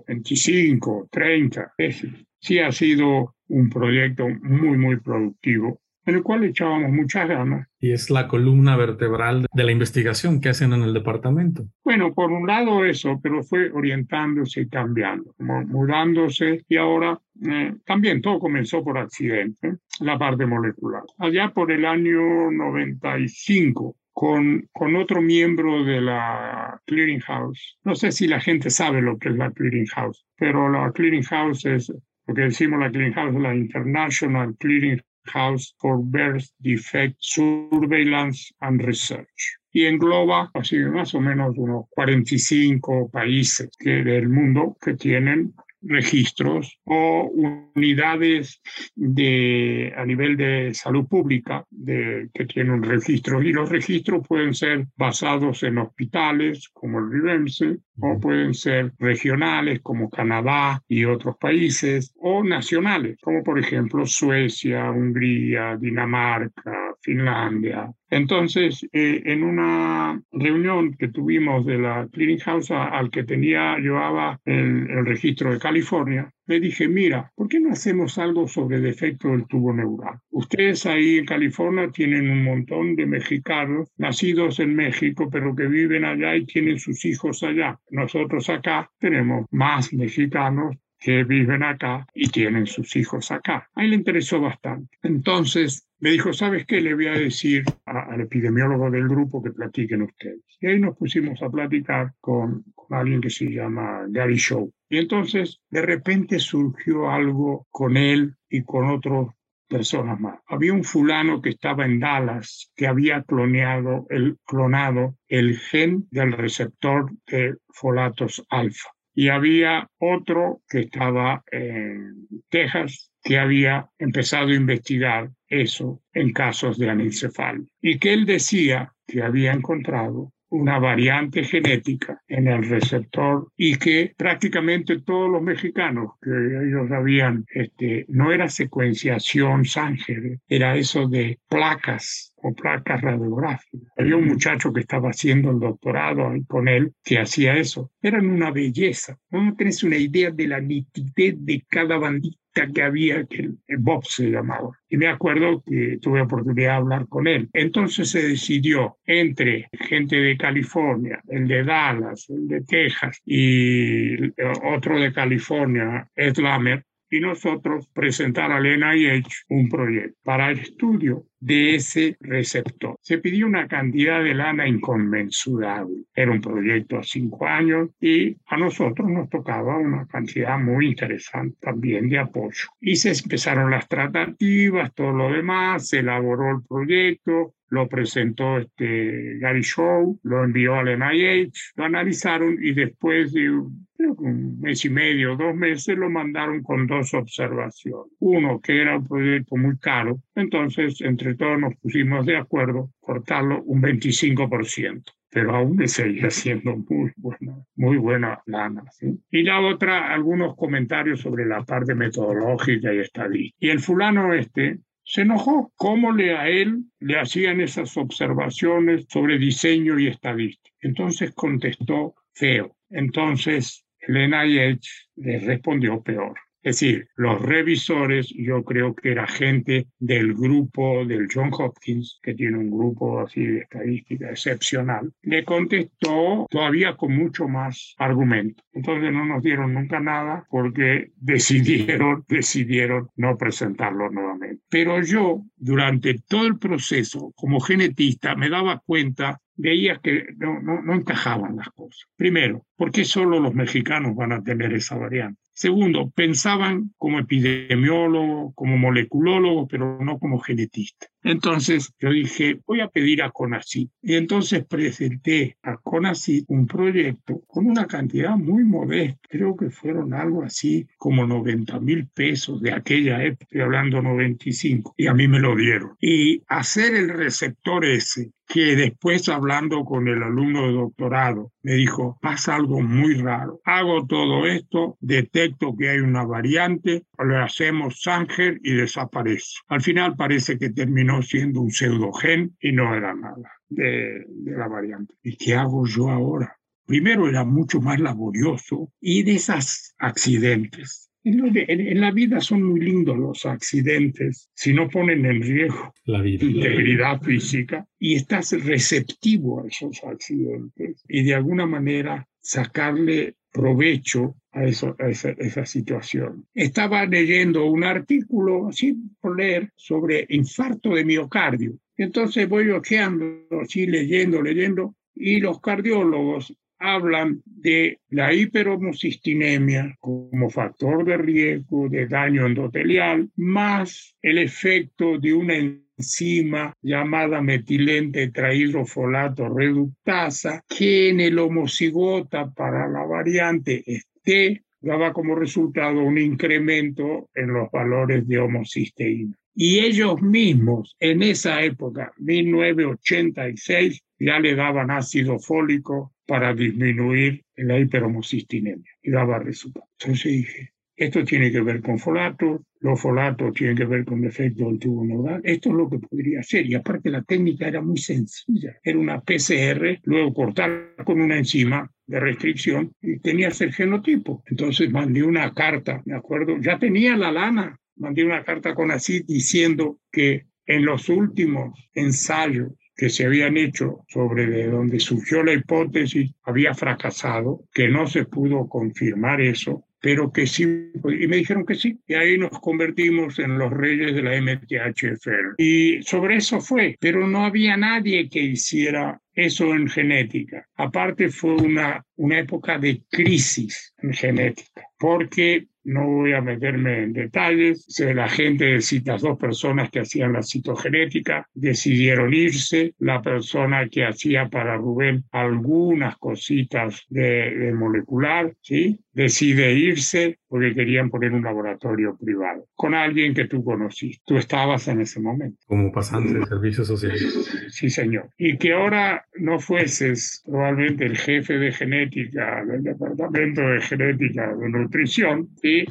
25, 30 tesis. Sí ha sido un proyecto muy, muy productivo en el cual echábamos muchas ganas. Y es la columna vertebral de la investigación que hacen en el departamento. Bueno, por un lado eso, pero fue orientándose y cambiando, mudándose y ahora eh, también todo comenzó por accidente, la parte molecular. Allá por el año 95, con, con, otro miembro de la Clearinghouse. No sé si la gente sabe lo que es la Clearinghouse, pero la Clearinghouse es, lo que decimos la Clearinghouse, la International Clearing House for Birth Defect Surveillance and Research y engloba así más o menos unos 45 países del mundo que tienen registros o unidades de, a nivel de salud pública de, que tienen registros y los registros pueden ser basados en hospitales como el RIVEMSE o pueden ser regionales como Canadá y otros países o nacionales como por ejemplo Suecia, Hungría, Dinamarca, Finlandia. Entonces, eh, en una reunión que tuvimos de la Clearinghouse al que tenía, llevaba el, el registro de California, le dije, mira, ¿por qué no hacemos algo sobre defecto del tubo neural? Ustedes ahí en California tienen un montón de mexicanos nacidos en México, pero que viven allá y tienen sus hijos allá. Nosotros acá tenemos más mexicanos que viven acá y tienen sus hijos acá. A él le interesó bastante. Entonces me dijo, ¿sabes qué? Le voy a decir al epidemiólogo del grupo que platiquen ustedes. Y ahí nos pusimos a platicar con, alguien que se llama Gary Shaw. Y entonces de repente surgió algo con él y con otros personas más. Había un fulano que estaba en Dallas que había clonado el gen del receptor de folatos alfa. Y había otro que estaba en Texas que había empezado a investigar eso en casos de anencefalo y que él decía que había encontrado una variante genética en el receptor y que prácticamente todos los mexicanos que ellos habían, este, no era secuenciación sangre, era eso de placas o placas radiográficas. Había un muchacho que estaba haciendo el doctorado con él que hacía eso. Eran una belleza. No tenés una idea de la nitidez de cada bandita que había, que Bob se llamaba. Y me acuerdo que tuve oportunidad de hablar con él. Entonces se decidió entre gente de California, el de Dallas, el de Texas y otro de California, Ed Lamer, y nosotros presentar al NIH un proyecto para el estudio de ese receptor. Se pidió una cantidad de lana inconmensurable. Era un proyecto a cinco años y a nosotros nos tocaba una cantidad muy interesante también de apoyo. Y se empezaron las tratativas, todo lo demás, se elaboró el proyecto, lo presentó este Gary Shaw, lo envió al NIH, lo analizaron y después de un mes y medio, dos meses, lo mandaron con dos observaciones. Uno, que era un proyecto muy caro, entonces entre todos nos pusimos de acuerdo cortarlo un 25% pero aún me seguía siendo muy buena, muy buena lana. Y la otra, algunos comentarios sobre la parte metodológica y estadística. Y el fulano este se enojó. ¿Cómo le a él le hacían esas observaciones sobre diseño y estadística? Entonces contestó feo. Entonces el NIH le respondió peor. Es decir, los revisores, yo creo que era gente del grupo del John Hopkins, que tiene un grupo así de estadística excepcional, le contestó todavía con mucho más argumento. Entonces no nos dieron nunca nada porque decidieron, decidieron no presentarlo nuevamente. Pero yo, durante todo el proceso, como genetista, me daba cuenta veía que no, no, no, encajaban las cosas. Primero, ¿por qué solo los mexicanos van a tener esa variante? Segundo, pensaban como epidemiólogo, como moleculólogo, pero no como genetista. Entonces yo dije, voy a pedir a CONACYT. Y entonces presenté a CONACYT un proyecto con una cantidad muy modesta. Creo que fueron algo así como 90 mil pesos de aquella época, estoy hablando 95, y a mí me lo dieron. Y hacer el receptor ese que después hablando con el alumno de doctorado me dijo, pasa algo muy raro. Hago todo esto, detecto que hay una variante, le hacemos Sanger y desaparece. Al final parece que terminó siendo un pseudogen y no era nada de, de la variante. ¿Y qué hago yo ahora? Primero era mucho más laborioso y de esos accidentes en, la vida son muy lindos los accidentes si no ponen en riesgo la vida. integridad física y estás receptivo a esos accidentes y de alguna manera sacarle provecho a, esa, esa, situación. Estaba leyendo un artículo, así por leer, sobre infarto de miocardio. Entonces voy ojeando, así leyendo, leyendo, y los cardiólogos hablan de la hiperhomocistinemia como factor de riesgo de daño endotelial, más el efecto de una enzima llamada metilente tetrahidrofolato reductasa, que en el homocigota para la variante T daba como resultado un incremento en los valores de homocisteína. Y ellos mismos en esa época, 1986, ya le daban ácido fólico para disminuir la hiperhomocistinemia y daba resultados. Entonces dije, esto tiene que ver con folatos, los folatos tienen que ver con defecto del tubo nodal, esto es lo que podría ser. Y aparte la técnica era muy sencilla, era una PCR, luego cortar con una enzima de restricción y tenías el genotipo. Entonces mandé una carta, me acuerdo, ya tenía la lana, mandé una carta con así diciendo que en los últimos ensayos que se habían hecho sobre de donde surgió la hipótesis había fracasado, que no se pudo confirmar eso, pero que sí, y me dijeron que sí, y ahí nos convertimos en los reyes de la MTHFR. Y sobre eso fue, pero no había nadie que hiciera eso en genética. Aparte fue una, una época de crisis en genética, porque no voy a meterme en detalles. La gente de citas, dos personas que hacían la citogenética decidieron irse. La persona que hacía para Rubén algunas cositas de, molecular, ¿sí? decide irse porque querían poner un laboratorio privado con alguien que tú conociste. Tú estabas en ese momento. Como pasante de servicios sociales. Sí, señor. Y que ahora no fueses probablemente el jefe de genética del departamento de genética de nutrición, ¿sí?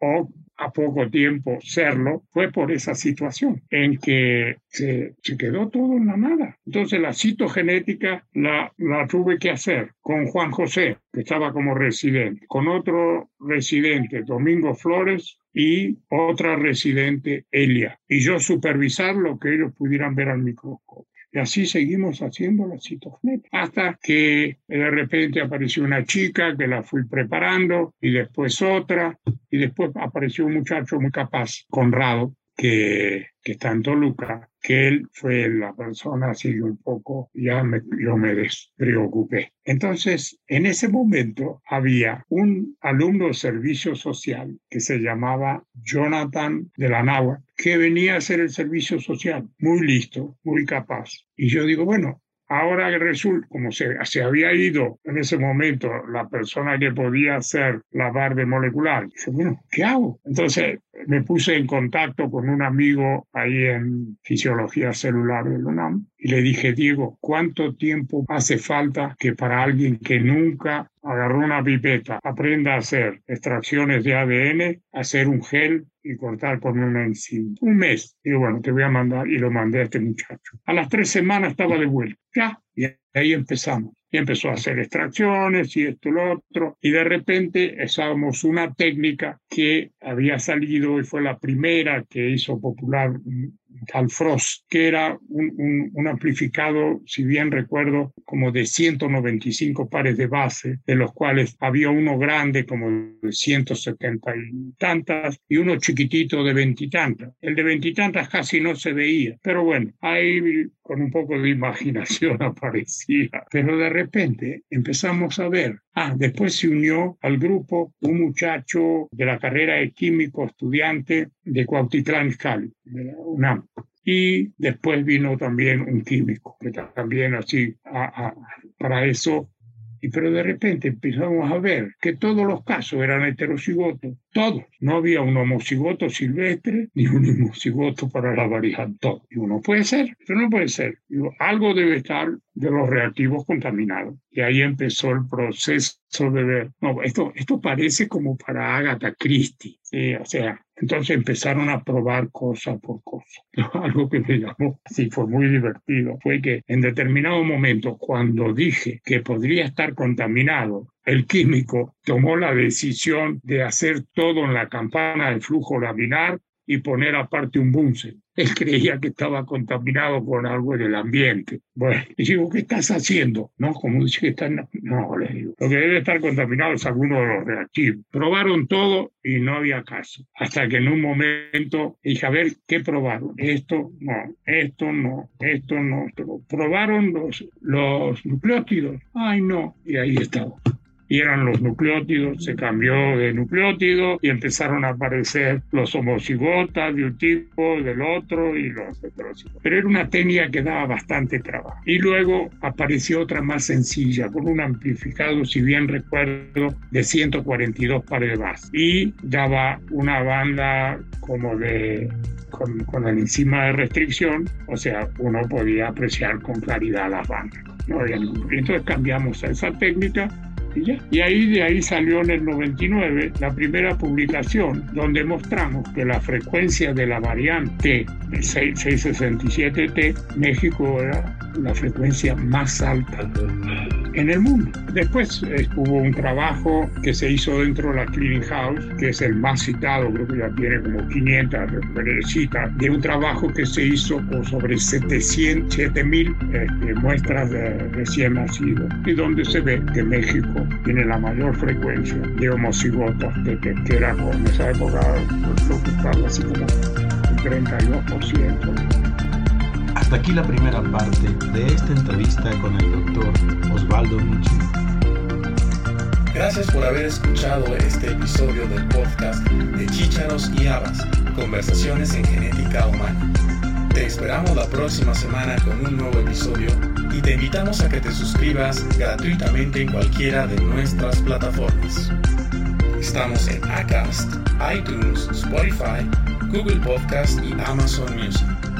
o a poco tiempo serlo, fue por esa situación en que se, quedó todo en la nada. Entonces la citogenética la, la tuve que hacer con Juan José, que estaba como residente, con otro residente, Domingo Flores, y otra residente, Elia, y yo supervisar lo que ellos pudieran ver al microscopio. Y así seguimos haciendo la citogenética. Hasta que de repente apareció una chica que la fui preparando y después otra. Y después apareció un muchacho muy capaz, Conrado, que, que está en Toluca, que él fue la persona así un poco, ya me, yo me. Entonces, en ese momento había un alumno de servicio social que se llamaba Jonathan de la Nahua, que venía a hacer el servicio social, muy listo, muy capaz. Y yo digo, bueno, Ahora resulta, como se, se, había ido en ese momento la persona que podía hacer la barra molecular, dije, bueno, ¿qué hago? Entonces me puse en contacto con un amigo ahí en fisiología celular del UNAM y le dije, Diego, ¿cuánto tiempo hace falta que para alguien que nunca agarró una pipeta aprenda a hacer extracciones de ADN, hacer un gel y cortar con una enzima? Un mes. Y bueno, te voy a mandar y lo mandé a este muchacho. A las tres semanas estaba de vuelta. Ya, y ahí empezamos y empezó a hacer extracciones y esto y lo otro. Y de repente usábamos una técnica que había salido y fue la primera que hizo popular Tal Frost, que era un, un, amplificado, si bien recuerdo, como de 195 pares de base, de los cuales había uno grande como de 170 y tantas y uno chiquitito de veintitantas. El de veintitantas casi no se veía, pero bueno, ahí con un poco de imaginación aparecía. Pero de repente empezamos a ver, ah, después se unió al grupo un muchacho de la carrera de químico estudiante de Cuautitlán Cali, de la UNAM. Y después vino también un químico, que también así, para eso y pero de repente empezamos a ver que todos los casos eran heterocigotos, todos. No había un homocigoto silvestre ni un homocigoto para la variante, todo. Y uno puede ser, pero no puede ser. algo debe estar de los reactivos contaminados. Y ahí empezó el proceso de ver, no, esto, esto parece como para Agatha Christie. o sea, entonces empezaron a probar cosa por cosa. Algo que me llamó, sí, fue muy divertido, fue que en determinado momento, cuando dije que podría estar contaminado, el químico tomó la decisión de hacer todo en la campana de flujo laminar y poner aparte un bunsen. Él creía que estaba contaminado con algo del ambiente. Bueno, le digo, ¿qué estás haciendo? No, como dice que está... No, le digo, lo que debe estar contaminado es alguno de los reactivos. Probaron todo y no había caso. Hasta que en un momento dije, a ver, ¿qué probaron? Esto no, esto no, esto no. Probaron los, los nucleótidos. Ay, no. Y ahí estaba y eran los nucleótidos, se cambió de nucleótido y empezaron a aparecer los homocigotas de un tipo, del otro y los heterocigotas. Pero era una técnica que daba bastante trabajo. Y luego apareció otra más sencilla, con un amplificado, si bien recuerdo, de 142 pares de base y daba una banda como de con, con el enzima de restricción, o sea, uno podía apreciar con claridad las bandas. ¿no? Entonces cambiamos a esa técnica y, ahí de ahí salió en el 99 la primera publicación donde mostramos que la frecuencia de la variante 667T, México era la frecuencia más alta en el mundo. Después eh, hubo un trabajo que se hizo dentro de la Clearing House, que es el más citado, creo que ya tiene como 500 citas, de un trabajo que se hizo sobre 700, 7000 este, muestras de recién nacidos, y donde se ve que México tiene la mayor frecuencia de homocigotas, que, que, era con esa época, que así como un 32%. Hasta aquí la primera parte de esta entrevista con el doctor Osvaldo Mucci. Gracias por haber escuchado este episodio del podcast de Chícharos y Habas, Conversaciones en Genética Humana. Te esperamos la próxima semana con un nuevo episodio y te invitamos a que te suscribas gratuitamente en cualquiera de nuestras plataformas. Estamos en Acast, iTunes, Spotify, Google Podcast y Amazon Music.